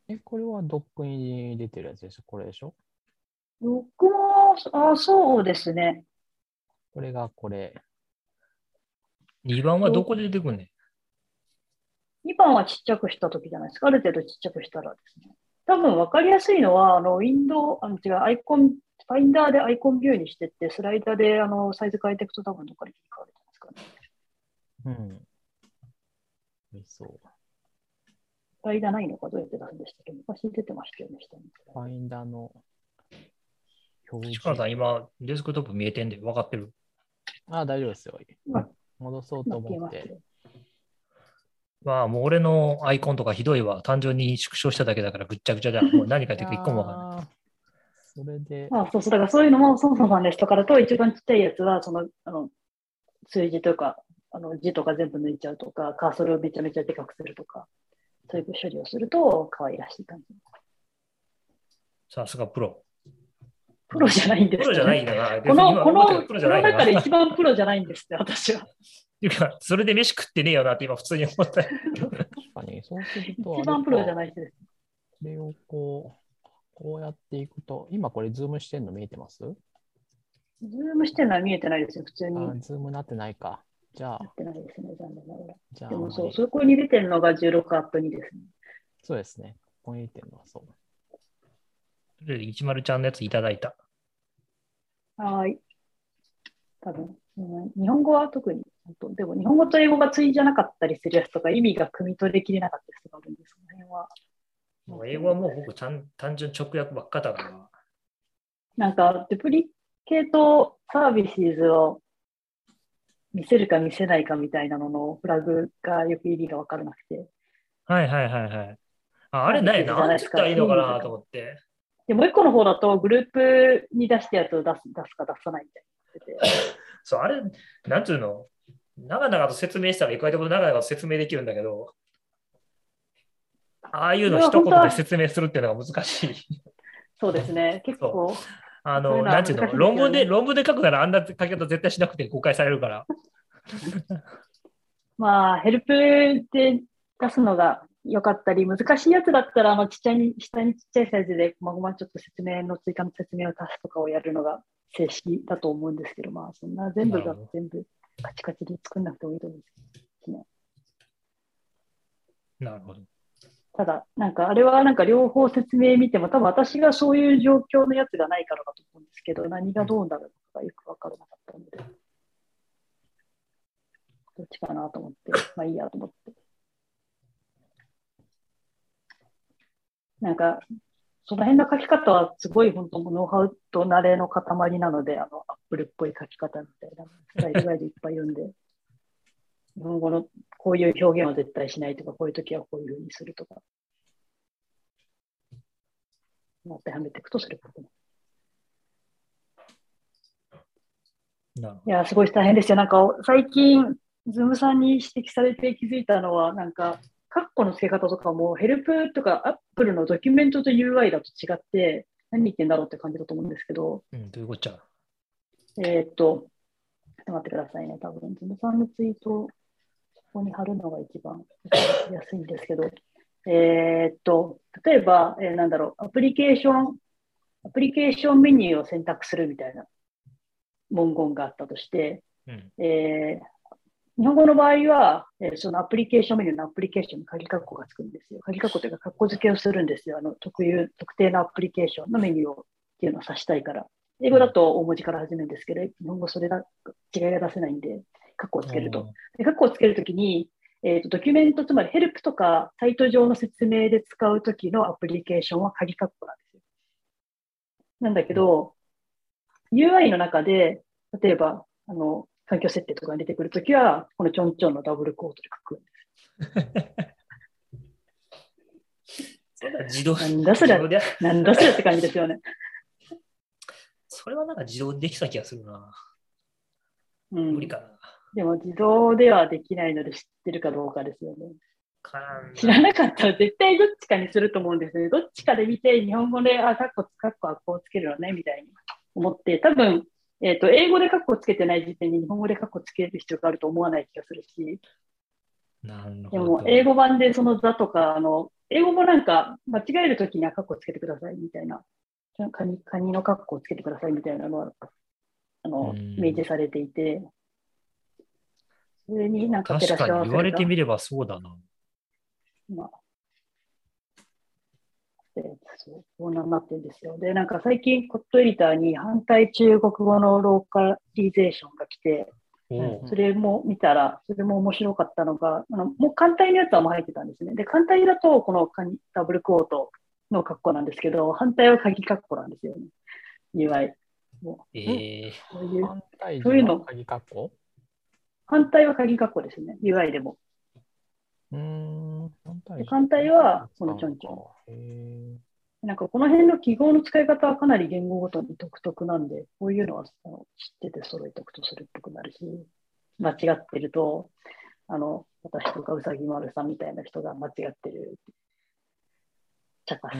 え、これはドックに出てるやつでしょ？これでしょ？僕も、あ、そうですね。これがこれ。2番はどこで出てくんねん？2番はちっちゃくしたときじゃないですか。ある程度ちっちゃくしたらですね。多分分かりやすいのは、あの、ウィンドウ、あの、違う、アイコン、ファインダーでアイコンビューにしてって、スライダーで、あの、サイズ変えていくと多分どっかで切り替わるじゃないですかね。うん。そう。スライダーないのかどうやって出すんでしたっけ昔出てましたよね、下に。ファインダーの表示。力さん、今、デスクトップ見えてんで、分かってる？あ、大丈夫ですよ今。戻そうと思って。まあ、もう俺のアイコンとかひどいわ。単純に縮小しただけだからぐっちゃぐちゃだ。もう何書いてるか一個も分かんない。それで、あそうそう、だからそういうのも、そもそもさんの人からと一番ちっちゃいやつは、その、あの、数字とか、あの字とか全部抜いちゃうとか、カーソルをめちゃめちゃでかくするとか、そういう処理をすると、可愛らしい感じ。さすがプロ。プロじゃないんですよねプロじゃないんだな。この、この、プこ。の中でっ一番プロじゃないんですって、私は。ていうか、それで飯食ってねえよなって今普通に思った。確かに、そうすると、一番プロじゃい。ない人です。これをこう、こうやっていくと、今これズームしてんの見えてます？ズームしてるのは見えてないですよ、普通に。ズームなってないか。じゃあ、てないですね、残念ながら。じゃあ、でもそう、そこに出てるのが16アット2ですね。そうですね。ここに出てるのはそう。とりあえず10ちゃんのやついただいた。はーい。多分、うん日本語は特に、でも日本語と英語が対じゃなかったりするやつとか、意味が汲み取りきれなかったやつとかあるんです。その辺は。もう英語はもう僕ちゃん単純直訳ばっかだから。なんか、デプリケートサービスズを見せるか見せないかみたいなののフラグがよく意味がわからなくて。はいはいはいはい。ああれないな。何て言ったらいいのかな？と思って。で、もう一個の方だと、グループに出したやつを出す出すか出さないみたいになってて。そう、あれ、なんていうの？長々と説明したらいくらでも長々と説明できるんだけど、ああいうの一言で説明するっていうのが難しい。そうですね。結構、あの、なんていうの、論文で、論文で書くならあんな書き方絶対しなくて誤解されるから。まあ、ヘルプで出すのが良かったり、難しいやつだったら、あの、ちっちゃいに、下にちっちゃいサイズで、まごまちょっと説明の追加の説明を足すとかをやるのが正式だと思うんですけど、まあ、そんな全部が全部カチカチで作んなくてもいいと思うんですね。なるほど。ただ、なんか、あれはなんか両方説明見ても、多分私がそういう状況のやつがないからだと思うんですけど、何がどうなるのかよくわからなかったので、どっちかなと思って、まあいいやと思って。なんか、その辺の書き方はすごい本当ノウハウと慣れの塊なので、あの、アップルっぽい書き方みたいな、スタイルガイドいっぱい読んで、日本語のこういう表現は絶対しないとか、こういう時はこういうふうにするとか、当てはめていくとすることも。いや、すごい大変ですよ。なんか、最近、ズームさんに指摘されて気づいたのは、なんか、カッコの付け方とかも、ヘルプとか Apple のドキュメントと UI だと違って、何言ってんだろうって感じだと思うんですけど、ど。うん、どういうこっちゃ？えーっと、ちょっと待ってくださいね。多分、ズムさんのツイートをここに貼るのが一番安いんですけど、えーっと、例えば、えーなんだろう、アプリケーション、アプリケーションメニューを選択するみたいな文言があったとして、うん。えー日本語の場合は、えーそのアプリケーションメニューのアプリケーションに鍵括弧がつくんですよ。鍵括弧というか、括弧付けをするんですよ。あの特有、特定のアプリケーションのメニューをっていうのを指したいから。英語だと大文字から始めるんですけど、日本語それだ、違いが出せないんで、括弧をつけると。で、括弧をつけるときに、えーと、ドキュメント、つまりヘルプとかサイト上の説明で使うときのアプリケーションは鍵括弧なんですよ。なんだけど、UI の中で、例えば、あの、環境設定とかが出てくるときは、このちょんちょんのダブルコートで書くんです。自動なんだそれ自動でなんだそれって感じですよね。それはなんか自動でできた気がするな。うん、無理かな。でも自動ではできないので知ってるかどうかですよね。知らなかったら絶対どっちかにすると思うんですね。どっちかで見て、日本語で、あ、カッコ、カッコはこうつけるのね、みたいに思って、多分、えっ、と、英語でカッコつけてない時点で日本語でカッコつける必要があると思わない気がするし、なるでほど。も英語版でその座とか、あの、英語もなんか間違えるときにはカッコつけてくださいみたいな、カニカニのカッコをつけてくださいみたいなのは、あの、うん。明示されていて、それになんか照確らし合わせかに言われてたみればそうだな。まあ、でそう、なってるんですよ。で、なんか最近、コットエディターに反対中国語のローカリゼーションが来て、それも見たら、それも面白かったのが、あのもう簡体のやつはもう入ってたんですね。で、簡体だと、このカニダブルクオートの格好なんですけど、反対は鍵格好なんですよね。UI。もええうそういう反対そういうの反対は鍵格好ですね。UI でも。うーん。反対。はこのちょんちょん。なんかこの辺の記号の使い方はかなり言語ごとに独特なんで、こういうのはあの知ってて揃えておくとそれっぽくなるし、間違ってると、あの、私とかうさぎ丸さんみたいな人が間違ってるって、茶化す。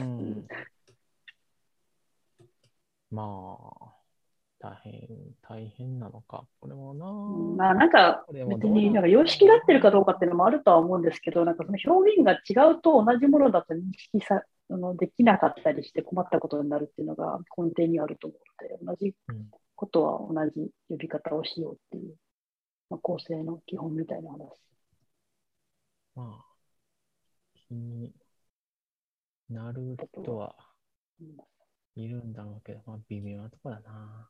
まあ、大変、大変なのか。これもな。うんまあなんか別になんか様式が合ってるかどうかっていうのもあるとは思うんですけど、なんかその表現が違うと同じものだと認識さあのできなかったりして困ったことになるっていうのが根底にあると思うので、同じうんことは同じ呼び方をしようっていう、まあ、構成の基本みたいな話。まあ、気になる人はうんいるんだろうけど、まあ、微妙なとこだな。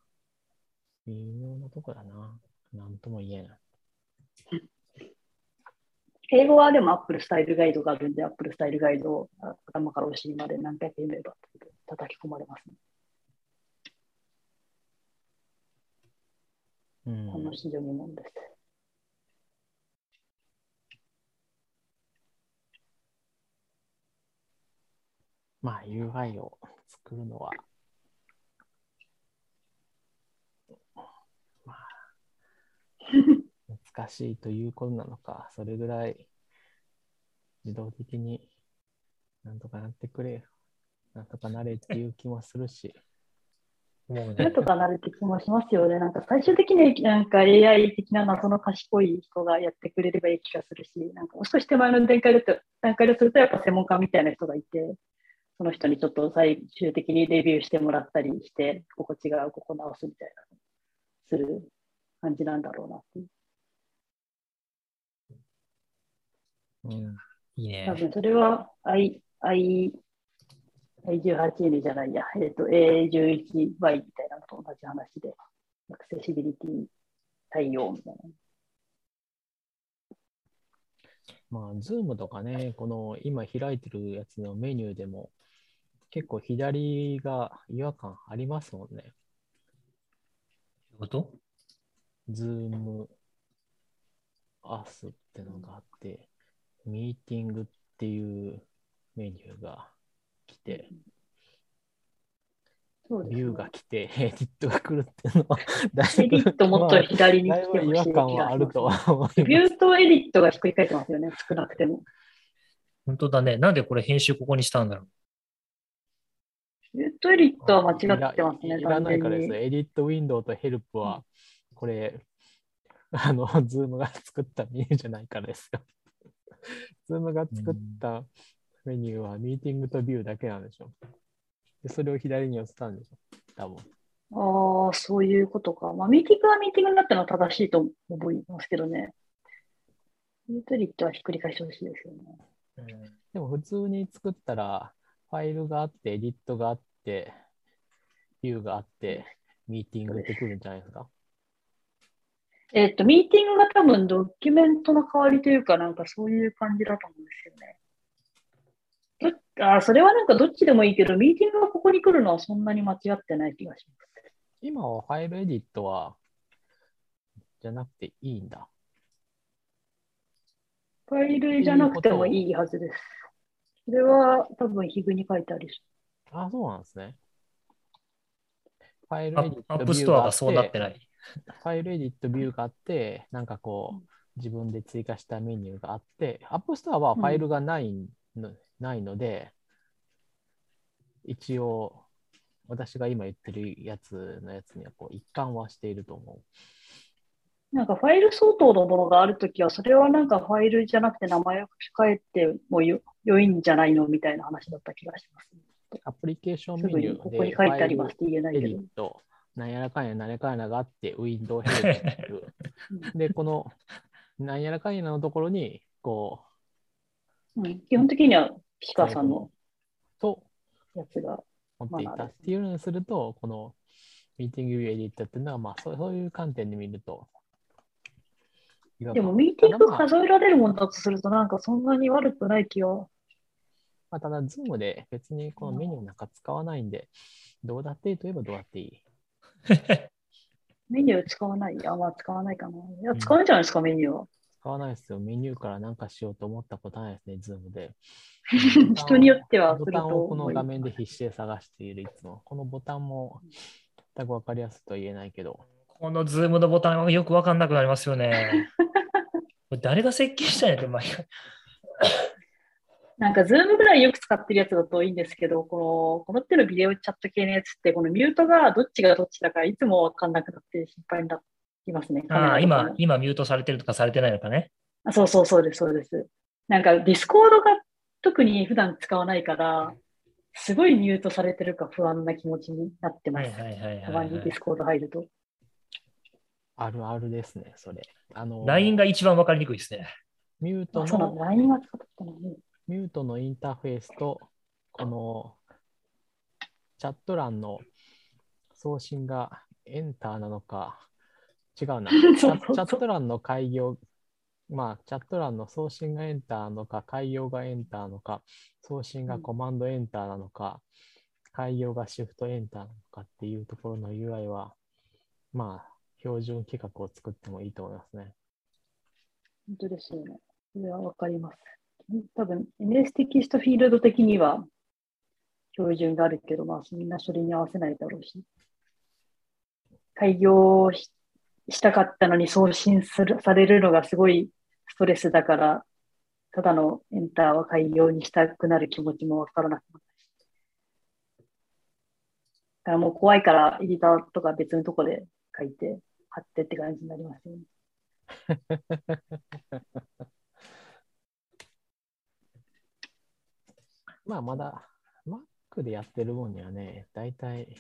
微妙なとこだな。なんとも言えない。英語はでも Apple スタイルガイドがあるんで、Apple スタイルガイドをあ頭からお尻まで何回か読めば叩き込まれますね。うんこの非常にもんです。まあ、UI を作るのは、まあ、難しいということなのか、それぐらい自動的になんとかなってくれよ。なんとかなれっていう気もするし。もうねなん、とかなるって気もしますよね。なんか最終的になんか AI 的な謎の賢い人がやってくれればいい気がするし、なんかもう少し手前の段階だと段階でするとやっぱ専門家みたいな人がいて、その人にちょっと最終的にレビューしてもらったりして、ここ違う、ここ直すみたいな、する感じなんだろうなっていう。うん、いいね多。分それは I、I、I18N じゃないや、えっ、と A11Y みたいなのと同じ話で、アクセシビリティ対応みたいな。まあ、Zoom とかね、この今開いてるやつのメニューでも、結構左が違和感ありますもんね。どういうこと Zoom Earth ってのがあって、ミーティングっていうメニューが来て、そうですねビューが来て、エディットが来るっていうのは、だエディットもっと左に来てほしい気感はあるとは思います。ビューとエディットがひっくり返ってますよね、少なくても。本当だね。なんでこれ編集ここにしたんだろう。ビューとエディットは間違ってますね、いらいらないからです。エディットウィンドウとヘルプは、これ、あの、ズームが作ったメニューじゃないからですよ。ズームが作ったメニューはミーティングとビューだけなんでしょ。で、それを左に寄せたんでしょ。多分。ああ、そういうことか。まあ、ミーティングはミーティングになったのは正しいと思いますけどね。ユートリットはひっくり返してほしいですよね。うんでも普通に作ったら、ファイルがあって、エディットがあって、ビューがあって、ミーティングってくるんじゃないですか。えっと、ミーティングが多分ドキュメントの代わりというか、なんかそういう感じだと思うんですよね。どあーそれはなんかどっちでもいいけど、ミーティングがここに来るのはそんなに間違ってない気がします。今はファイルエディットは、じゃなくていいんだ。ファイルじゃなくてもいいはずです。それは多分 HIG に書いてありそあ、そうなんですね。ファイルエディット App Store がそうなってない。ファイルエディットビューがあって、なんかこう、自分で追加したメニューがあって、 App Store はファイルがないの,、ないので、一応、私が今言ってるやつのやつにはこう一貫はしていると思う。なんかファイル相当のものがあるときは、それはなんかファイルじゃなくて名前を変えてもよ良いんじゃないのみたいな話だった気がします、アプリケーションメニューでここに書いてありますって言えないエデけど。なんやらかんやなんやらかんやがあって、ウィンドウヘルツっていう。で、このなんやらかんやのところに、こうん、基本的にはピカさんのう、とやつが。持っていまあたっていうのにすると、このミーティングビューエディットっていうのは、まあそうそういう観点で見ると。で感もミーティング数えられるものだとすると、なんかそんなに悪くない気は。まあ、ただ、ズームで別にこのメニューなんか使わないんで、どうだっていいといえばどうだっていい。メニュー使わないあ、まあ使わないかな。いや、うん使うんじゃないですか、メニューは。使わないですよ。メニューからなんかしようと思ったことないですね、ズームで。人によってはボタンをこの画面で必死で探しているいつも。このボタンも全くわかりやすいとは言えないけど、このズームのボタンはよくわかんなくなりますよね。これ誰が設計したんやって、毎回。なんか、ズームぐらいよく使ってるやつだといいんですけど、この、この手のビデオチャット系のやつって、このミュートがどっちがどっちだかいつもわかんなくなって心配になりますね。ああ、今今ミュートされてるとかされてないのかね。あそうそうそうです、そうです。なんか、ディスコードが特に普段使わないから、すごいミュートされてるか不安な気持ちになってます。はいはいはいたはい、はいまにディス。コード入ると。あるあるですね、それ。あの、LINE が一番わかりにくいですね。ミュートあ、そうなんだ。の、LINE は使ったのに。ミュートのインターフェースと、このチャット欄の送信がエンターなのか、違うな。チャチャット欄の開業、まあ、チャット欄の送信がエンターなのか、開業がエンターなのか、送信がコマンドエンターなのか、開業がシフトエンターなのかっていうところの UI は、まあ、標準規格を作ってもいいと思いますね。本当ですよね。それはわかります。多分、NS テキストフィールド的には標準があるけど、まあ、みんなそれに合わせないだろうし。開業したかったのに送信するされるのがすごいストレスだから、ただのエンターは開業にしたくなる気持ちもわからなくなったし。だからもう怖いから、エディターとか別のとこで書いて、貼ってって感じになりますよね。まあ、まだ Mac でやってる分にはね、大体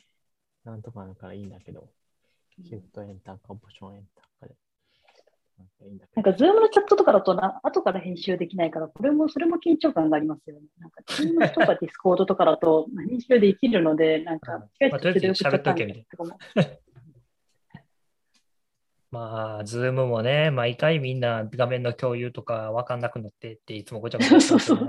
なんとかなるからいいんだけど、シフトエンターかオプションエンターかで。なんかいいんだけどなんか、ズームのチャットとかだとな、後から編集できないから、これも、それも緊張感がありますよね。なんか、ズームとかディスコードとかだと、ま あ編集できるので、なんか、まあとりあえず喋っとけみたいとかも。まあ、 Zoom もね、毎回みんな画面の共有とかわかんなくなってって、いつもごちゃごちゃ そう。そう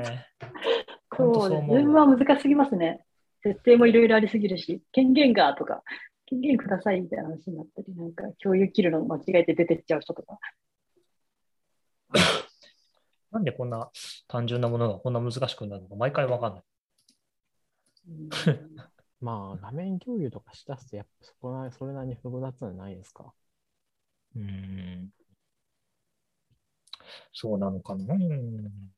思う Zoom は難しすぎますね。設定もいろいろありすぎるし、権限がとか、権限くださいみたいな話になったり、なんか、共有切るの間違えて出てっちゃう人とか。なんでこんな単純なものがこんな難しくなるのか毎回わかんない。うん まあ、画面共有とかしだすと、やっぱそこなそれなりに複雑なんないですか？うーん。そうなのかな。うん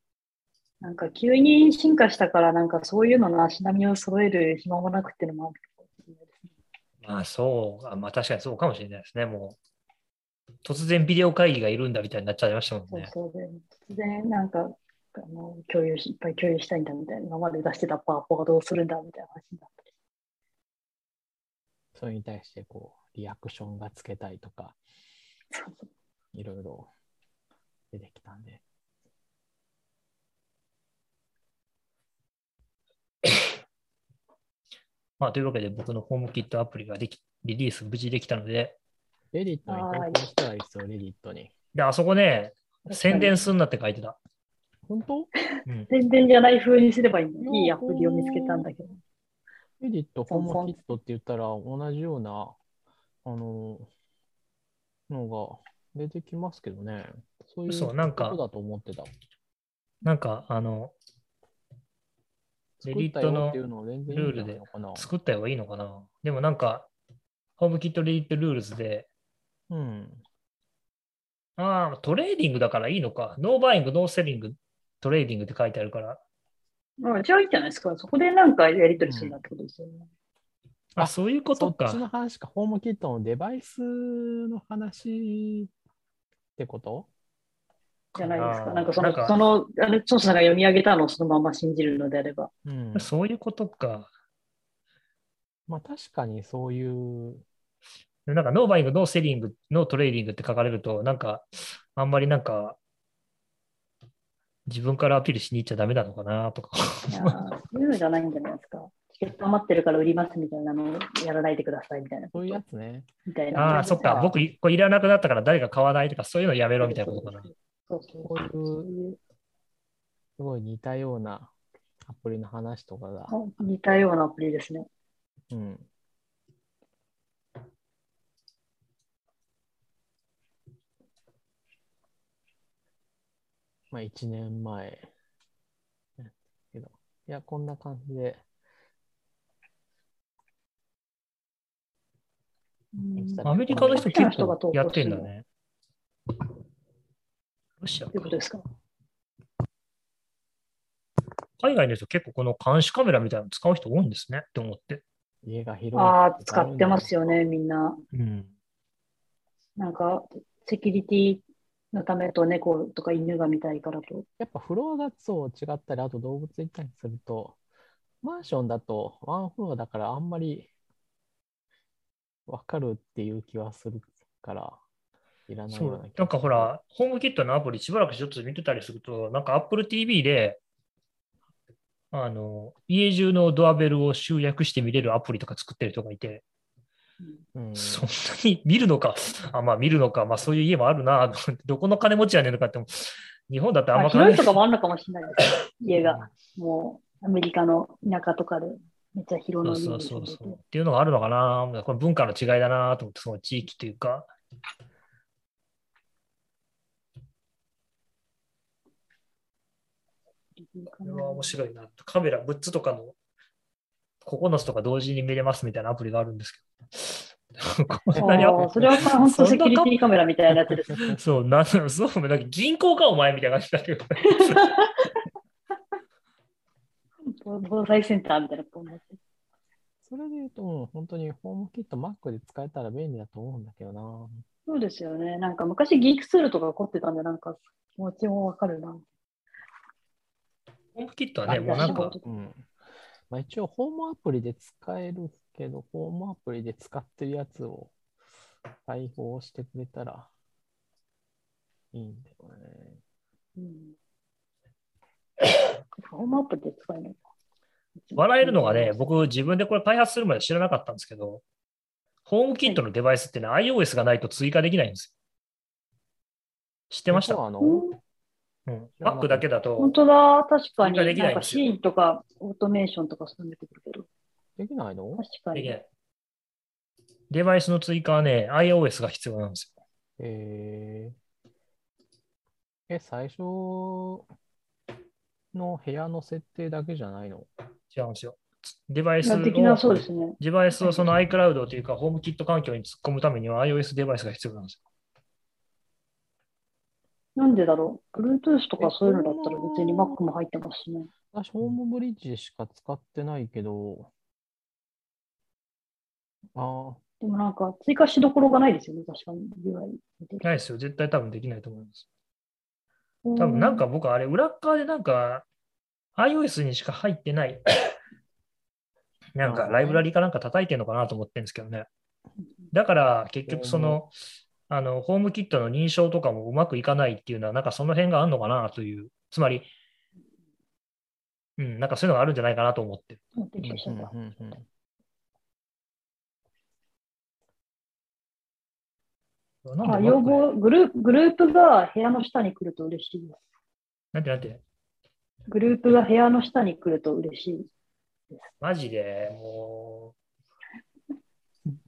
なんか、急に進化したから、なんか、そういうのの足並みを揃える暇もなくっていうのもあるかもしれないですね。まあそう、あまあ確かにそうかもしれないですね。もう、突然ビデオ会議がいるんだみたいになっちゃいましたもんね。そうそうで、突然なんか、あの共有し、いっぱい共有したいんだみたいな、今まで出してたパワポがどうするんだみたいな話になったり。それに対してこう、リアクションがつけたいとか、そうそういろいろ出てきたんで。まあ、というわけで僕のホームキットアプリができ、リリース無事できたので、レディットに投稿したらいいですよ、レディットに。で、あそこね、宣伝すんなって書いてた。本当？うん。宣伝じゃない風にすればいいの。いいアプリを見つけたんだけど。レディット、ホームキットって言ったら同じような、あの、のが出てきますけどね。そういうそうなんかことだと思ってた。なんか、あの、レディットの作ったよっていうのを全然いいんじゃないのかな。作った方がいいのかな。でもなんか、ホームキットレディットルールズで、うん。ああ、 trading だからいいのか。 no buying、no selling、trading って書いてあるから。まあ、じゃあいいんじゃないですか。そこでなんかやり取りするんだってことですよね。あ、あそういうこそっとか。ちの話か、 HomeKit のデバイスの話ってこと？じゃないですか。なんかその、その、あの、調査が読み上げたのをそのまま信じるのであれば。うん。そういうことか。まあ確かにそういう、なんか、 no buying、no selling、no trading って書かれると、なんか、あんまりなんか、自分からアピールしに行っちゃダメなのかなとか。いやーそういうのじゃないんじゃないですか。チケット余ってるから売りますみたいなのをやらないでくださいみたいな。そういうやつね。みたいな。ああ、そっか。僕、これいらなくなったから誰か買わないとか、そういうのやめろみたいなことかな。そうそうこういうそういうすごい似たようなアプリの話とかが、似たようなアプリですね。うん。まあ1年前。けど、いや、こんな感じで、うんアメリカの人結構やってんだね。ロシアかということですか？海外の人結構この監視カメラみたいなの使う人多いんですねって思って。家が広い。ああ、使ってますよね、みんな。うん。なんか、セキュリティのためと猫とか犬が見たいからと。やっぱフロアがそう違ったり、あと動物いたりすると、マンションだとワンフロアだからあんまりわかるっていう気はするから、いらないうなんかほら、ホームキットのアプリしばらくちょっと見てたりすると、なんか Apple TV で、あの、家中のドアベルを集約して見れるアプリとか作ってる人がいて、うん、そんなに見るのか、あ、まあ見るのか、まあそういう家もあるな、どこの金持ちやねんとかっても、日本だってあんまあ、ま金広いとかもあるのかもしれないですね。家が。もう、アメリカの田舎とかで、めっちゃ広そうの家そうそうに住んでてそう。っていうのがあるのかな。これ文化の違いだなと思って、その地域というか。これは面白いな。カメラ、6つとかの9つとか同時に見れますみたいなアプリがあるんですけど。それは本当セキュリティカメラみたいなやつですね。そう、なんだろう、そう、なんか銀行かお前みたいな感じだけど。防災センターみたいなことになってる。それで言うと、うん本当にホームキット Mac で使えたら便利だと思うんだけどな。そうですよね。なんか昔ギークツールとか凝ってたんで、なんか気持ちもわかるな。ホームキットはね、もうなんか、うん。まあ、一応、ホームアプリで使えるけど、ホームアプリで使ってるやつを対応してくれたらいいんだよね。うん。ホームアプリで使えないか。笑えるのがね、僕自分でこれ開発するまで知らなかったんですけど、ホームキットのデバイスってね、iOS がないと追加できないんですよ。知ってました？あの、うんうん。Mac だけだと本、当だ、確かに。できないなんシーンとかオートメーションとかそういうの出てくるけど。できないの？確かに。できないデバイスの追加はね、iOS が必要なんですよ。えー、え、最初の部屋の設定だけじゃないの？違うんですよ。デバイスを、できなそうですね。デバイスをその iCloud というか、ホームキット環境に突っ込むためには iOS デバイスが必要なんですよ。なんでだろう？Bluetooth とかそういうのだったら別に Mac も入ってますしね。私、ホームブリッジしか使ってないけど、ああ、でもなんか追加しどころがないですよね、確かに。ないですよ。絶対多分できないと思います。うん多分なんか僕あれ、裏っ側でなんか iOS にしか入ってない なんかライブラリかなんか叩いてるのかなと思ってるんですけどね。だから結局その、あの、ホームキットの認証とかもうまくいかないっていうのは、なんかその辺があるのかなという、つまり、うん、なんかそういうのがあるんじゃないかなと思ってる。あ要望グループ、グループが部屋の下に来ると嬉しいです。なんてなんて、グループが部屋の下に来ると嬉しい。マジでもう、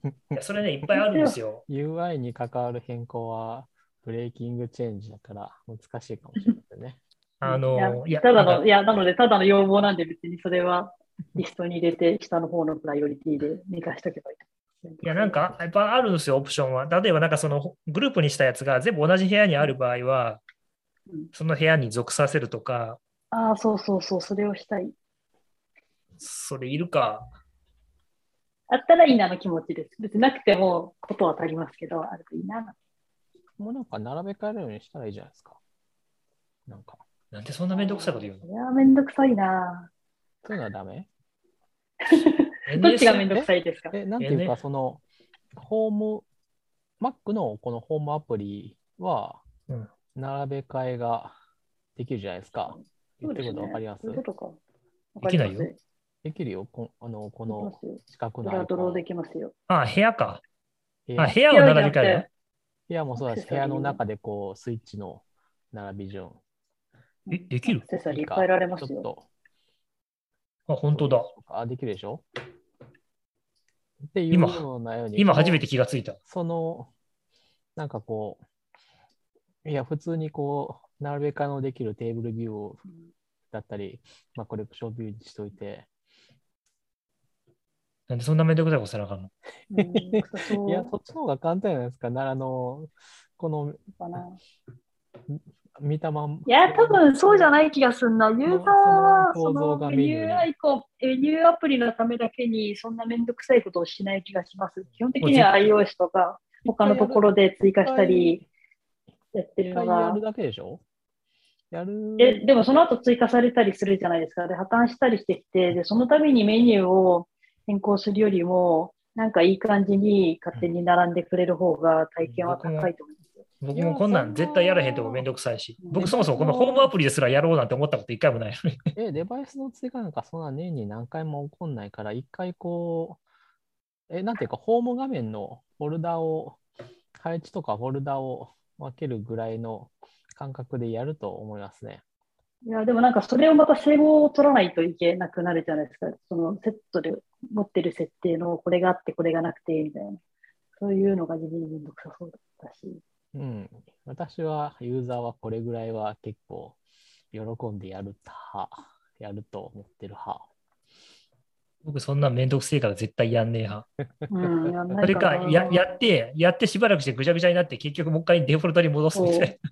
いやそれね、いっぱいあるんですよ。UI に関わる変更はブレイキングチェンジだから難しいかもしれませんね。あの、いや、ただの、いや、なので、ただの要望なんで別にそれはリストに入れて、下の方のプライオリティで寝かしとけばいいと思う。いや、なんか、やっぱあるんですよ、オプションは。例えば、なんかそのグループにしたやつが全部同じ部屋にある場合はうん、その部屋に属させるとか、ああ、そうそうそう、それをしたい。それいるか。あったらいいなの気持ちです。別になくてもことは足りますけど、あるといいな。もうなんか並べ替えるようにしたらいいじゃないですか。なんか、なんでそんなめんどくさいこと言うそれはめんどくさいな。そういうのはダメ？の どっちがめんどくさいですか？え、なんていうえか、その、ホーム、Mac のこのホームアプリはうん、並べ替えができるじゃないですか。言ってることわかります？そういうことか。できないよできるよ。こあの、このできますよ四角のそれはドローアイできますよ。あ、部屋か。あ、部屋を並び替える。部屋もそうだし、部屋の中でこう、スイッチの並び順。え、できる？セサリー変えられますよ。ちょっとあ、本当だ。あ、できるでしょ？っていう今ようなように。今初めてこ気がついた。のその、なんかこう、いや、普通にこう、並べ替えのできるテーブルビューだったり、まあ、コレクションビューにしといて、なんでそんなめんどくさいことせなあかんの？いや、そっちの方が簡単じゃないですか。なあの、このかな。見たまんいや、多分そうじゃない気がするな。ユーザーはそのメニューアイコン、メニューアプリのためだけにそんなめんどくさいことをしない気がします。基本的には iOS とか他のところで追加したりやってるのがやる。だけでしょ？やる。え、でもその後追加されたりするじゃないですか。で、破綻したりしてきて、で、その度にメニューを変更するよりも、なんかいい感じに勝手に並んでくれる方が体験は高いと思いますよ。僕もこんなん絶対やらへんとこめんどくさいし。僕そもそもこのホームアプリですらやろうなんて思ったこと一回もないのに。え、デバイスの追加なんかそんな年に何回も起こんないから、一回こう、え、なんていうか、ホーム画面のフォルダを、配置とかフォルダを分けるぐらいの感覚でやると思いますね。いや、でもなんかそれをまた整合を取らないといけなくなるじゃないですか。そのセットで持ってる設定のこれがあってこれがなくてみたいな。そういうのが地味にめんどくさそうだったし。うん。私は、ユーザーはこれぐらいは結構喜んでやる派、やると思ってる派。僕そんなめんどくせえから絶対やんねえ派。うん、やんなそれかや、やって、やってしばらくしてぐちゃぐちゃになって結局もう一回デフォルトに戻すみたいな。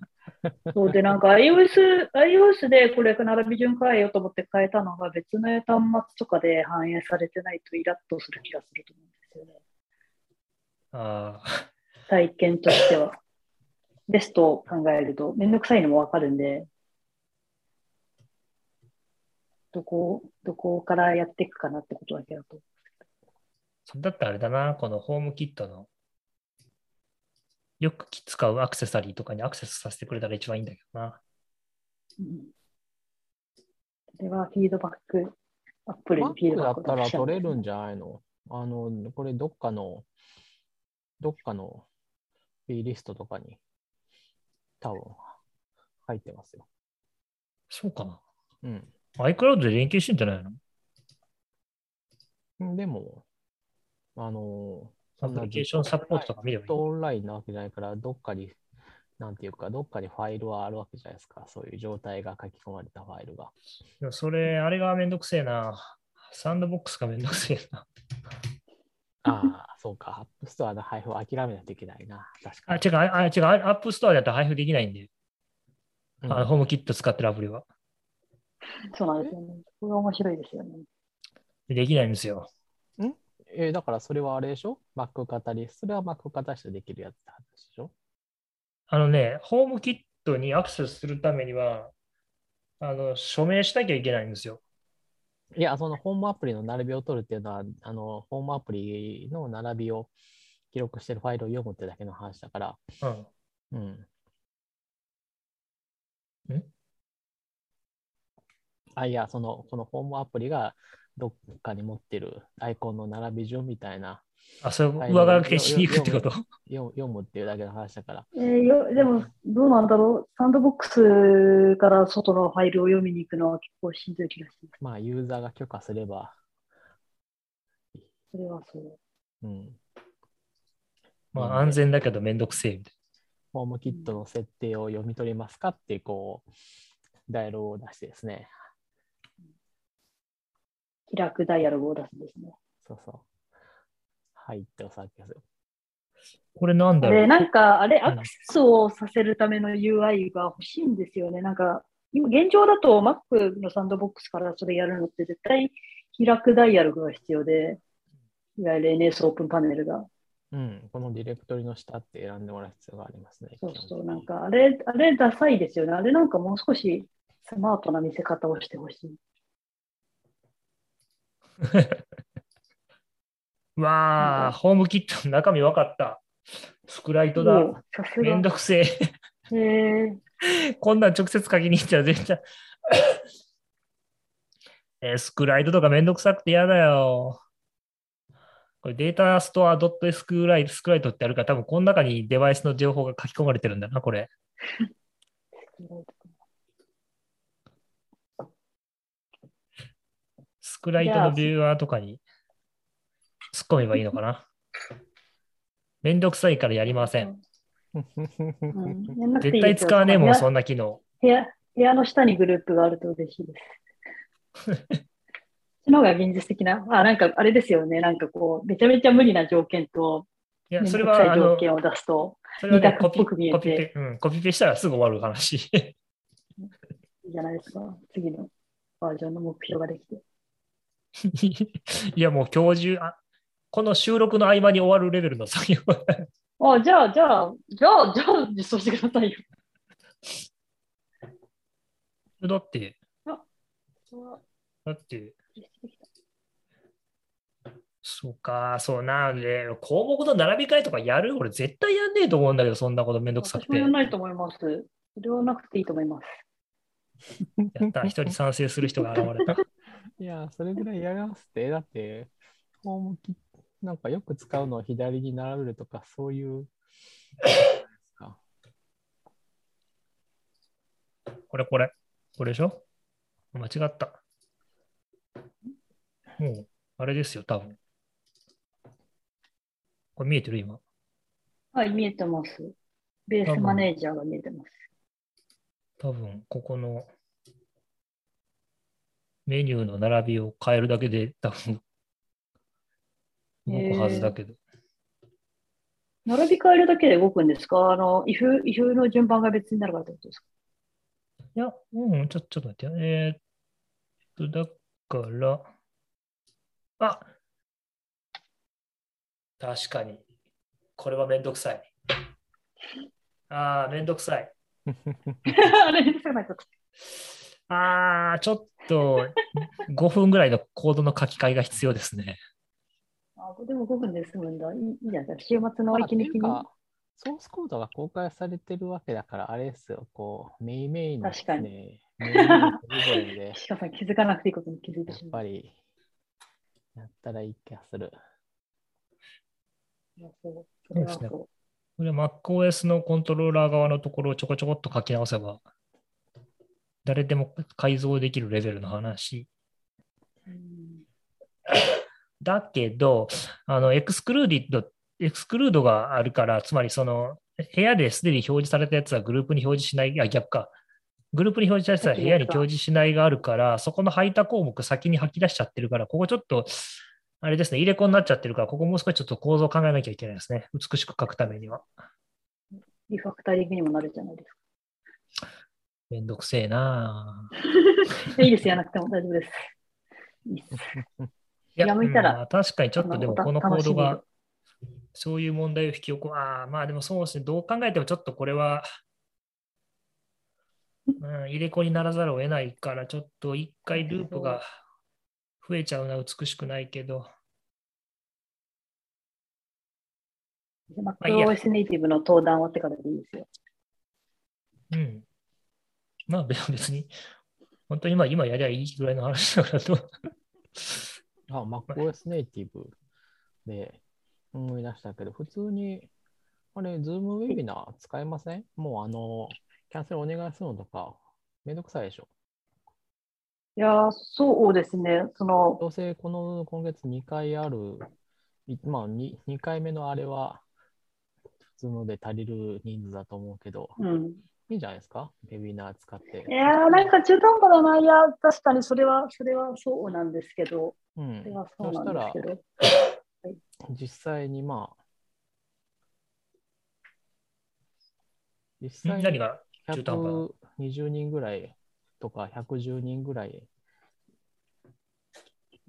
そうで、なんか iOS、iOS でこれ並び順変えようと思って変えたのが別の端末とかで反映されてないとイラッとする気がすると思うんですよね。ああ、体験としては。ベストを考えると、めんどくさいのもわかるんで、どこ、どこからやっていくかなってことだけだと。それだったらあれだな、このホームキットのよく使うアクセサリーとかにアクセスさせてくれたら一番いいんだけどな。うんそれはフィードバック、アップルにフィードバックだったら取れるんじじゃないの？あの、これどっかの、どっかの B リストとかに多分入ってますよ。そうかな。うん。iCloud で連携してんじゃないの？でも、あの、 Application Support とか見ればいいずっとオンラインなわけじゃないから、どっかに、なんていうか、どっかにファイルはあるわけじゃないですか。そういう状態が書き込まれたファイルが。でもそれ、あれがめんどくせえな。サンドボックスがめんどくせえな。ああ、そうか。 App Store の配布を諦めないといけないな。確あ、かに。違う、あ違う、 App Store だったら配布できないんで、うんあの HomeKit 使ってるアプリは。そうなんですよね。それ面白いですよね。できないんですよ。えーだからそれはあれでしょ ?Mac 型り、それは Mac 型してできるやつって話でしょ？あのね、 HomeKit にアクセスするためには、あの、署名しなきゃいけないんですよ。いや、そのホームアプリの並びを取るっていうのは、あの、ホームアプリの並びを記録してるファイルを読むってだけの話だから、うん。うん。ん？あ、いや、その、このホームアプリがどっかに持ってるアイコンの並び順みたいな、あ、それはい上書きしに行くってこと？読読むっていうだけの話だから、えーよでも、どうなんだろう？サンドボックスから外のファイルを読みに行くのは結構しんどい気がします。まあ、ユーザーが許可すれば、それはそう。うん。まあ安全だけどめんどくせえみたいホームキットの設定を読み取りますかって、こう、ダイヤログを出してですね。開くダイアログを出すんですね。そうそう。はいって押さえてください。な。これなんだろで、う。なんか、あれ、んアクセスをさせるための UI が欲しいんですよね。なんか、今、現状だと Mac のサンドボックスからそれやるのって絶対開くダイアログが必要で、いわゆる NS オープンパネルが。うん、このディレクトリの下って選んでもらう必要がありますね。そうそう、なんか、あれ、あれダサいですよね。あれなんかもう少しスマートな見せ方をしてほしい。わあ、ホームキットの中身分かった。スクライトだ。めんが。どくせえ。こんなん直接書きに行ったら絶対。えースクライトとかめんどくさくて嫌だよ。これデータストア .s クライスクライトってあるから多分この中にデバイスの情報が書き込まれてるんだな、これ。クライトのビューアーとかに突っ込めばいいのかな？めんどくさいからやりません。うん絶対使わねえもん、そんな機能。部屋部屋の下にグループがあると嬉しいです。その方が現実的な、あ、なんかあれですよね。なんかこう、めちゃめちゃ無理な条件と、いや、それは、条件を出すと、それはね、コピコピペ、うん、コピペしたらすぐ終わる話。いいじゃないですか。次のバージョンの目標ができて。いや、もう今日中、あこの収録の合間に終わるレベルの作業。あ、じゃあ、じゃあ、じゃあ、じゃあ、実装してくださいよ。だって、だって、そうか、そうなんで、項目の並び替えとかやる俺絶対やんねえと思うんだけど、そんなことめんどくさくて。や私もやらないと思います。それはなくていいと思います。やった、一人賛成する人が現れた。いや、それぐらいやりますって。だって、ホームキなんかよく使うのを左に並べるとか、そういう。か これこれ。これでしょ？間違った。もう、あれですよ、多分。これ見えてる？今。はい、見えてます。ベースマネージャーが見えてます。多分、ここのメニューの並びを変えるだけで、多分、動くはずだけど。並び替えるだけで動くんですか？あの、if、if の順番が別になるからってことですか？いや、うん、ちょ、ちょっと待ってよ。えーっと、だから、あ確かに。これはめんどくさい。ああ、めんどくさい。あれ、そうなんかああ、ちょっと5分ぐらいのコードの書き換えが必要ですね。あでも5分で済むんだ。いいいいじゃないですか。週末のまあ息抜きに。ソースコードが公開されてるわけだから、あれですよ、こう、メインメインのです確かね、メインメインそれぞれで、しかさん気づかなくていいことに気づいてやっしまう。ぱり、やったらいい気がする。そうそれはそうですそこれ MacOS のコントローラー側のところをちょこちょこっと書き直せば、誰でも改造できるレベルの話。う。うんだけど、あの、 excluded、exclude があるから、つまりその、部屋ですでに表示されたやつはグループに表示しない、あ、逆か。グループに表示されたやつは部屋に表示しないがあるから、そこの排他項目先に吐き出しちゃってるから、ここちょっと、あれですね、入れ子になっちゃってるから、ここもう少しちょっと構造を考えなきゃいけないですね。美しく書くためには。リファクタリングにもなるじゃないですか。めんどくせえなぁいやいいです、やらなくても大丈夫です。いいっす。いや、やめたらまあ確かにちょっとでもこのコードがみ、そういう問題を引き起こ、ああ、まあでもそうですね、どう考えてもちょっとこれは、うん、入れ子にならざるを得ないから、ちょっと一回ループが増えちゃうな、美しくないけど。MacOS ネイティブの登壇終わってからでいいですよ。うん。まあ 別に、本当にまあ今やりゃいいぐらいの話だからと。あ、MacOS ネイティブで思い出したけど、普通に、あれ、Zoom ウェビナー使えません？もうあの、キャンセルお願いするのとか、めんどくさいでしょ？いやー、そうですね。その、どうせこの今月2回ある、いまあ 2, 2回目のあれは、普通ので足りる人数だと思うけど、うん。いいんじゃないですか？ウェビナー使ってい。やー、なんか中途半端だな。いや、確かにそれは、それはそうなんですけど、うんそれは。そそうしたらなんですけ、ど。実際にまあ、実際に何が中途半端な120人ぐらいとか110人ぐらい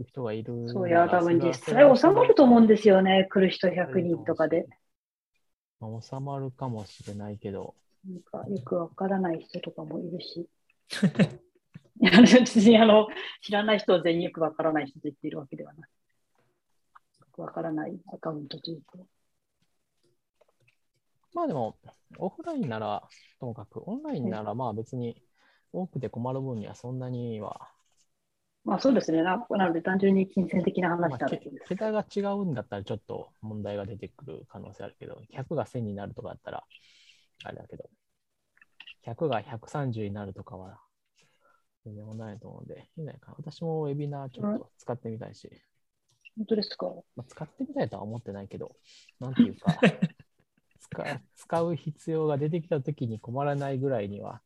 人がいる。そういや、多分実際収まると思うんですよね。来る人100人とかで。。まあ収まるかもしれないけど、なんかよくわからない人とかもいるし。別にあの知らない人は全員よくわからない人と言っているわけではない。わからないアカウントというと。まあでも、オフラインならともかく、オンラインならまあ別に多くて困る分にはそんなには、まあそうですね。ななので単純に金銭的な話だけけです。桁が違うんだったらちょっと問題が出てくる可能性あるけど、100が1000になるとかだったら、あれだけど、100が130になるとかは、全然問題ないと思うんで、いないかな。私もウェビナーちょっと使ってみたいし、本当ですか？まあ、使ってみたいとは思ってないけど、なんていうか、使使う必要が出てきたときに困らないぐらいには、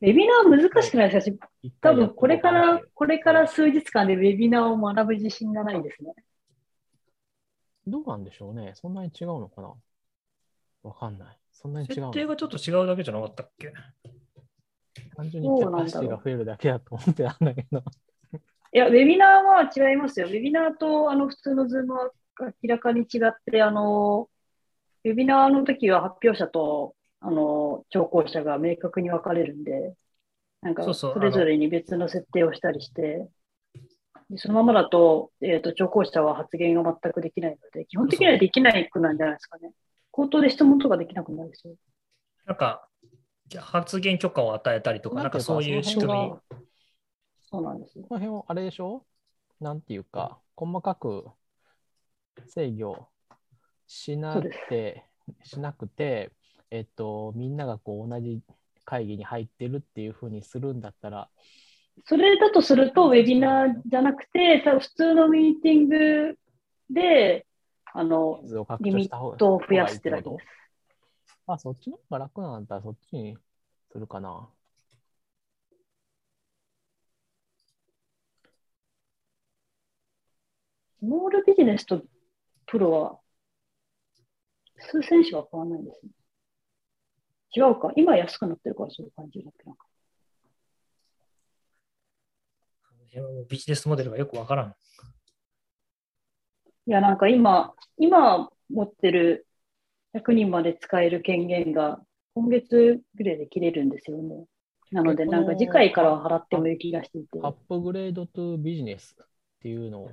ウェビナー難しくないですか？一多分これからこれから数日間でウェビナーを学ぶ自信がないですね？どうなんでしょうね。そんなに違うのかな？わかんない。そんなに違うの設定がちょっと違うだけじゃなかったっけ？単純にキャパシティが増えるだけだと思ってたんだけど。いや、ウェビナーは違いますよ。ウェビナーとあの普通の Zoom は明らかに違って、あの、ウェビナーの時は発表者とあの聴講者が明確に分かれるんで、なんかそれぞれに別の設定をしたりして、でそのままだと,、えー、と聴講者は発言が全くできないので、基本的にはできないくなんじゃないですかね。口頭で質問とかできなくなるんですよ。なんか、発言許可を与えたりとか、なんかそういう仕組み。そうなんですよ。この辺はあれでしょ？なんていうか、細かく制御しなくて、しなくて、えっと、みんながこう同じ会議に入ってるっていうふうにするんだったら、それだとすると、ウェビナーじゃなくて、普通のミーティングで、あの、リミットを増やすってだけです。あ、そっちの方が楽なんだったらそっちにするかな。スモールビジネスとプロは数千種は変わらないですね。違うか。今安くなってるからそういう感じだっけなんか。ビジネスモデルがよくわからん。いや、なんか今、今持ってる100人まで使える権限が今月ぐらいで切れるんですよね。なので、なんか次回からは払ってもいい気がしていて。アップグレードトゥビジネスっていうの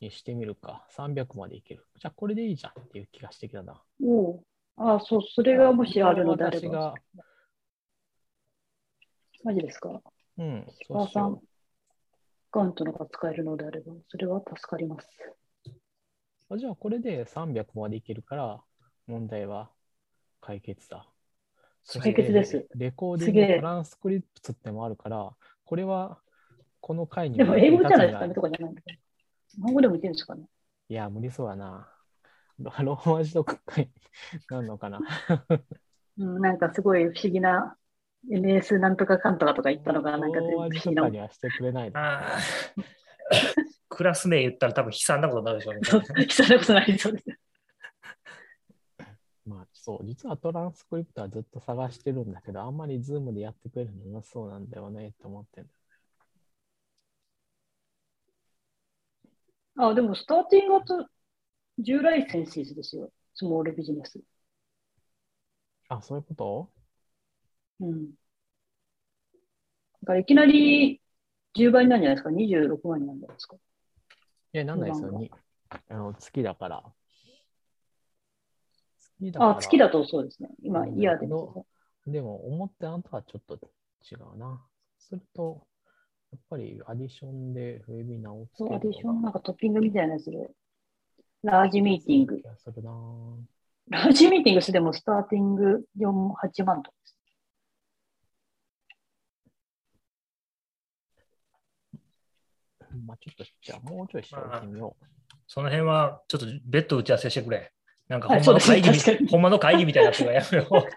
にしてみるか。300までいける。じゃあこれでいいじゃんっていう気がしてきたな。おうああ、そう、それがもしあるのであれ私ば。が、マジですか？うん、そうしよカウントのが使えるのであれば、それは助かります。う。あじゃあこれで300までいけるから、問題は解決だ。そして解決です。レコーディングトランスクリプトってもあるから、これはこの回にでも英語じゃないですかねとかじゃない。日本語でもいけるんですかね？いや、無理そうやな。ロローマ字とかになんのかな。うん、なんかすごい不思議な MS なんとかかんとかとか言ったのが、なんか全部不ローマ字思議なとか。にはしてくれないの。クラス名言ったら多分悲惨なことになるでしょうね。そう、そんなことないそうです。まあ、そう、実はトランスクリプトはずっと探してるんだけど、あんまりズームでやってくれるのなそうなんだよねって思ってる。あ、でも、スターティングと従来センシーズですよ。スモールビジネス。あ、そういうこと？うん。だからいきなり10倍なんじゃないですか ?26 万になるんじゃないですか？いや、なんないですよ。あの月だから。月だから。あ、月だとそうですね。今、うんイヤーで見てのでも、思ったのとはちょっと違うな。すると、やっぱりアディションでウェビナーをそう、るアディションなんかトッピングみたいなやつで、ラージミーティングラージミーティングしてもスターティング4、8万とかです。まあちょっと、じゃあもうちょい調べてみよう。その辺はちょっと別途打ち合わせしてくれ。なんかはいほんまの会議み、そうですね確かにほんまの会議みたいな人がやめよ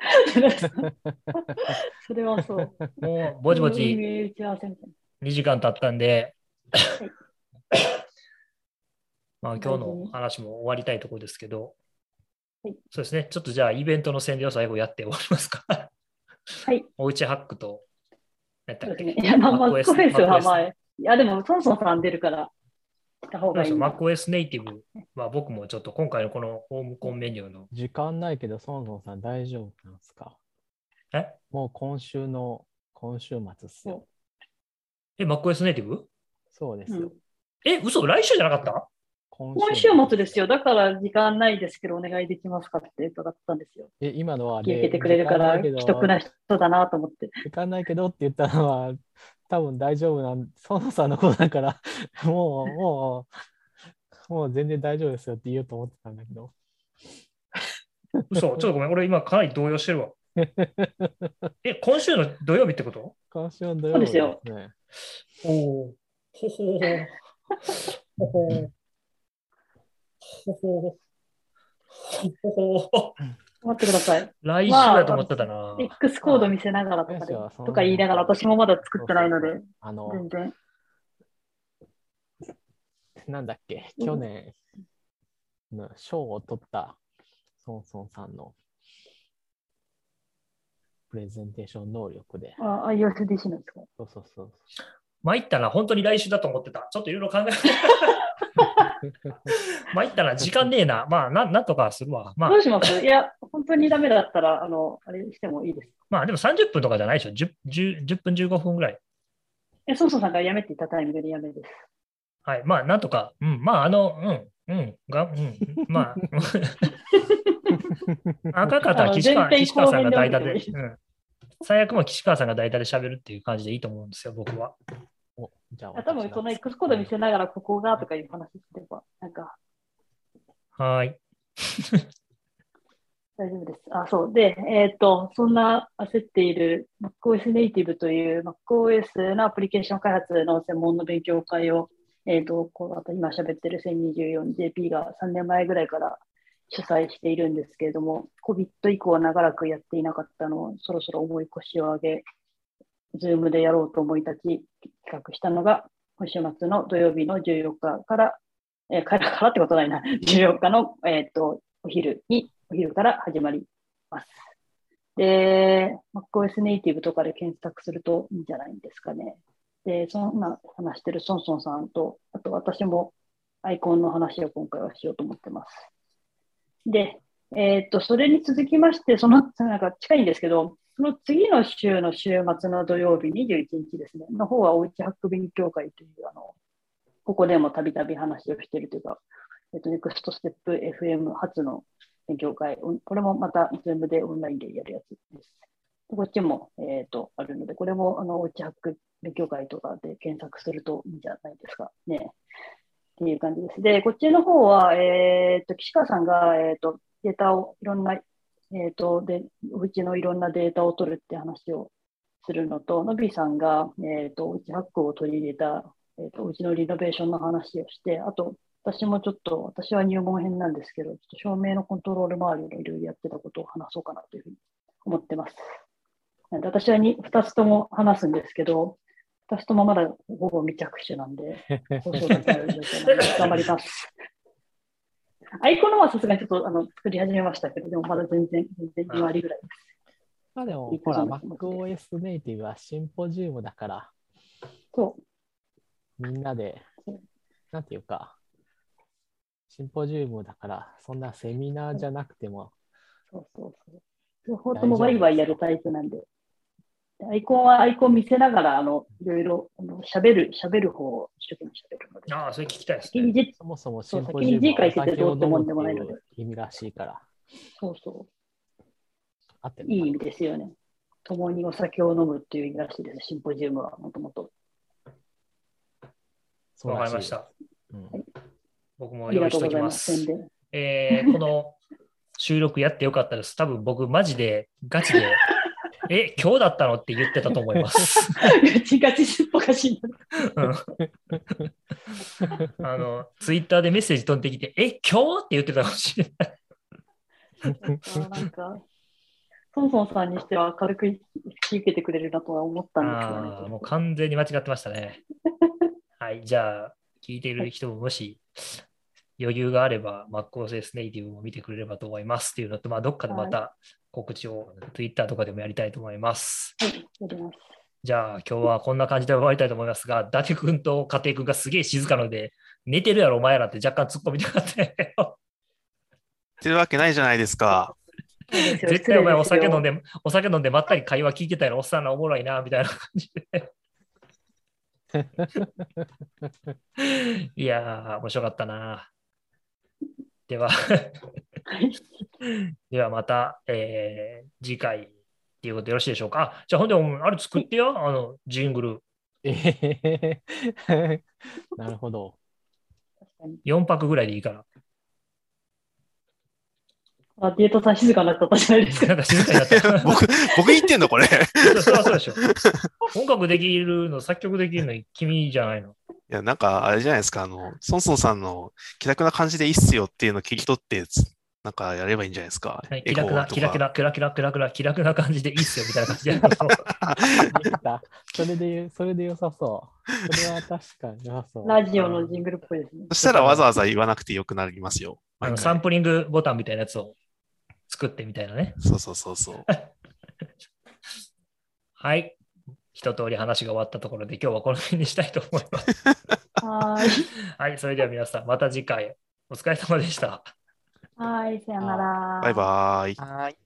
それはそう。う。もうぼちぼち打ち合わせみたい2時間経ったんで、まあ今日の話も終わりたいところですけど、はいそうですね。ちょっとじゃあイベントの宣伝を最後やって終わりますか。はい。おうちハックと、やったっけな。いや、まあ、マックフェイスはまあ、MacOS いや、でも、ソンソンさん出るから、した方がいいな。MacOS ネイティブは僕もちょっと今回のこのホームコンメニューの、時間ないけど、ソンソンさん大丈夫なんですか？え？もう今週の、今週末っすよ。え、MacOS ネイティブそうですよ。うんえ、嘘？来週じゃなかった？今今週末ですよ。だから時間ないですけど、お願いできますかって伺ったんですよ。え、今のは聞いててくれるから、既得な人だなと思って。時間ないけどって言ったのは、多分大丈夫なん、ソノさんのことだから、もう、もう、もう全然大丈夫ですよって言おうと思ってたんだけど。嘘、ちょっとごめん、俺今かなり動揺してるわ。え、今週の土曜日ってこと？今週の土曜日そうですよね。おお。ほほほ。ほほ。ほほ。ほほ。待ってください。来週だと思ってたな。X コード見せながらとかとか言いながら、私もまだ作ってないので、あの、全然。なんだっけ、うん去年の賞を取ったソンソンさんのプレゼンテーション能力で。あ、iOSDC なんですか？そうそうそう。参ったな、本当に来週だと思ってた。ちょっといろいろ考え。参ったな、時間ねえな。まあ、なんなんとかするわ。まあど、うします？いや、本当にダメだったら、あの、あれしてもいいです。まあ、でも30分とかじゃないでしょ？10, 10, 10分15分ぐらい。え、ソンソンさんが辞めって言ったタイミングで辞めです。はい。まあ、なんとか。うん。まあ、あの、うん。うん。が、うん。まあ、赤かったら岸川岸川さんが代打で、うん。最悪も岸川さんが代打で喋るっていう感じでいいと思うんですよ、僕は。おじゃああ多分その X コード見せながら、ここがとかいう話すれば、なんか、はい。大丈夫です。あ、そう。で、えっ、と、そんな焦っている MacOS Native という MacOS のアプリケーション開発の専門の勉強会を、えっ、と、こうあと今喋ってる 1024JP が3年前ぐらいから主催しているんですけれども、COVID 以降は長らくやっていなかったのをそろそろ重い腰を上げ、Zoom でやろうと思い立ち企画したのが、今週末の土曜日の14日から、えーから からってことないな、14日の、えっ、と、お昼に、お昼から始まります。で、MacOS Native とかで検索するといいんじゃないんですかね。で、そんな話してるソンソンさんと、あと私もアイコンの話を今回はしようと思ってます。で、えっ、と、それに続きまして、その、なんか近いんですけど、その次の週の週末の土曜日21日ですね、の方はおうちハック勉強会という、あの、ここでもたびたび話をしているというか、えっ、と、ネクストステップ FM 初の勉強会、これもまた Zoom でオンラインでやるやつです。こっちも、えっ、と、あるので、これも、あの、おうちハック勉強会とかで検索するといいんじゃないですかね。っていう感じです。で、こっちの方は、えっ、と、岸川さんが、えっ、と、データをいろんな、えっ、と、で、おうちのいろんなデータを取るって話をするのと、のびさんが、えっ、と、おうちハックを取り入れた、えっ、と、うちのリノベーションの話をして、あと、私もちょっと、私は入門編なんですけど、ちょっと照明のコントロール周りのいろいろやってたことを話そうかなというふうに思ってます。なんで私はに2つとも話すんですけど、2つともまだほぼ未着手なんで、なので頑張ります。アイコンのはさすがにちょっとあの作り始めましたけど、でもまだ全然、全然2割ぐらいです。まあでもほら、MacOS ネイティブはシンポジウムだから、そう、みんなでそう、なんていうか、シンポジウムだから、そんなセミナーじゃなくても、そうそうそう。両方ともワイワイやるタイプなんで、アイコンはアイコン見せながら、あの、いろいろ、あの、喋る、喋る方を一生懸命喋るので。ああ、それ聞きたいです先にね。じそもそもシそうンポジウム先に字書いててお酒をどうってもんでもないので意味らしいから。そうそ合って。いい意味ですよね。共にお酒を飲むっていう意味らしいです。シンポジウムはもともと。わかりまし。た。うん僕もあり用意しておきまがとうございます。えーこの収録やってよかったです。多分僕マジでガチで、え、今日だったのって言ってたと思います。ガチガチすっぽかしいな。うんあの、ツイッターでメッセージ飛んできて、え、今日って言ってたかもしれない。なんか、ソンソンさんにしては明るく引き受けてくれるなとは思ったんですよねああ、もう完全に間違ってましたね。はい、じゃあ、聞いている人ももし余裕があれば、マックオセスネイティブも見てくれればと思いますっていうのと、まあ、どっかでまた告知を Twitter とかでもやりたいと思います。はい、やります。じゃあ、今日はこんな感じで終わりたいと思いますが、伊達君と家庭君がすげえ静かなので、寝てるやろ、お前らって若干突っ込みたかったよ。ってるわけないじゃないですか。絶対お前お酒飲ん。で、お酒飲んでまったり会話聞いてたやろ、おっさんらおもろいな、みたいな感じで。いやー、面白かったな。では、はい ではまた、えー次回っていうことでよろしいでしょうか？あじゃあ、ほんで、あれ作ってよ、あの、ジングル。えへへへ なるほど。確かに4泊ぐらいでいいから。あ、デートさん静かになっちゃったじゃないですか。なんか静かになった。僕、僕言ってんのこれ。そうそうそうでしょ。音楽できるの、作曲できるの君じゃないの。いや、なんか、あれじゃないですか、あの、ソンソンさんの気楽な感じでいいっすよっていうのを切り取って、つなんかやればいいんじゃないですか。気楽な、とキラキか。ラ、キラキラ、キラキラ、気楽な感じでいいっすよ、みたいな感じで。それでそれで良さそう。それは確かに良さそう。ラジオのジングルっぽいですねそ。したらわざわざ言わなくてよくなりますよ。あのサンプリングボタンみたいなやつを作ってみたいなね。そうそうそうそう。はい。一通り話が終わったところで今日はこの辺にしたいと思います。はーい。はい。それでは皆さん、また次回お疲れ様でした。はい、さよなら。バイバーイ。はい。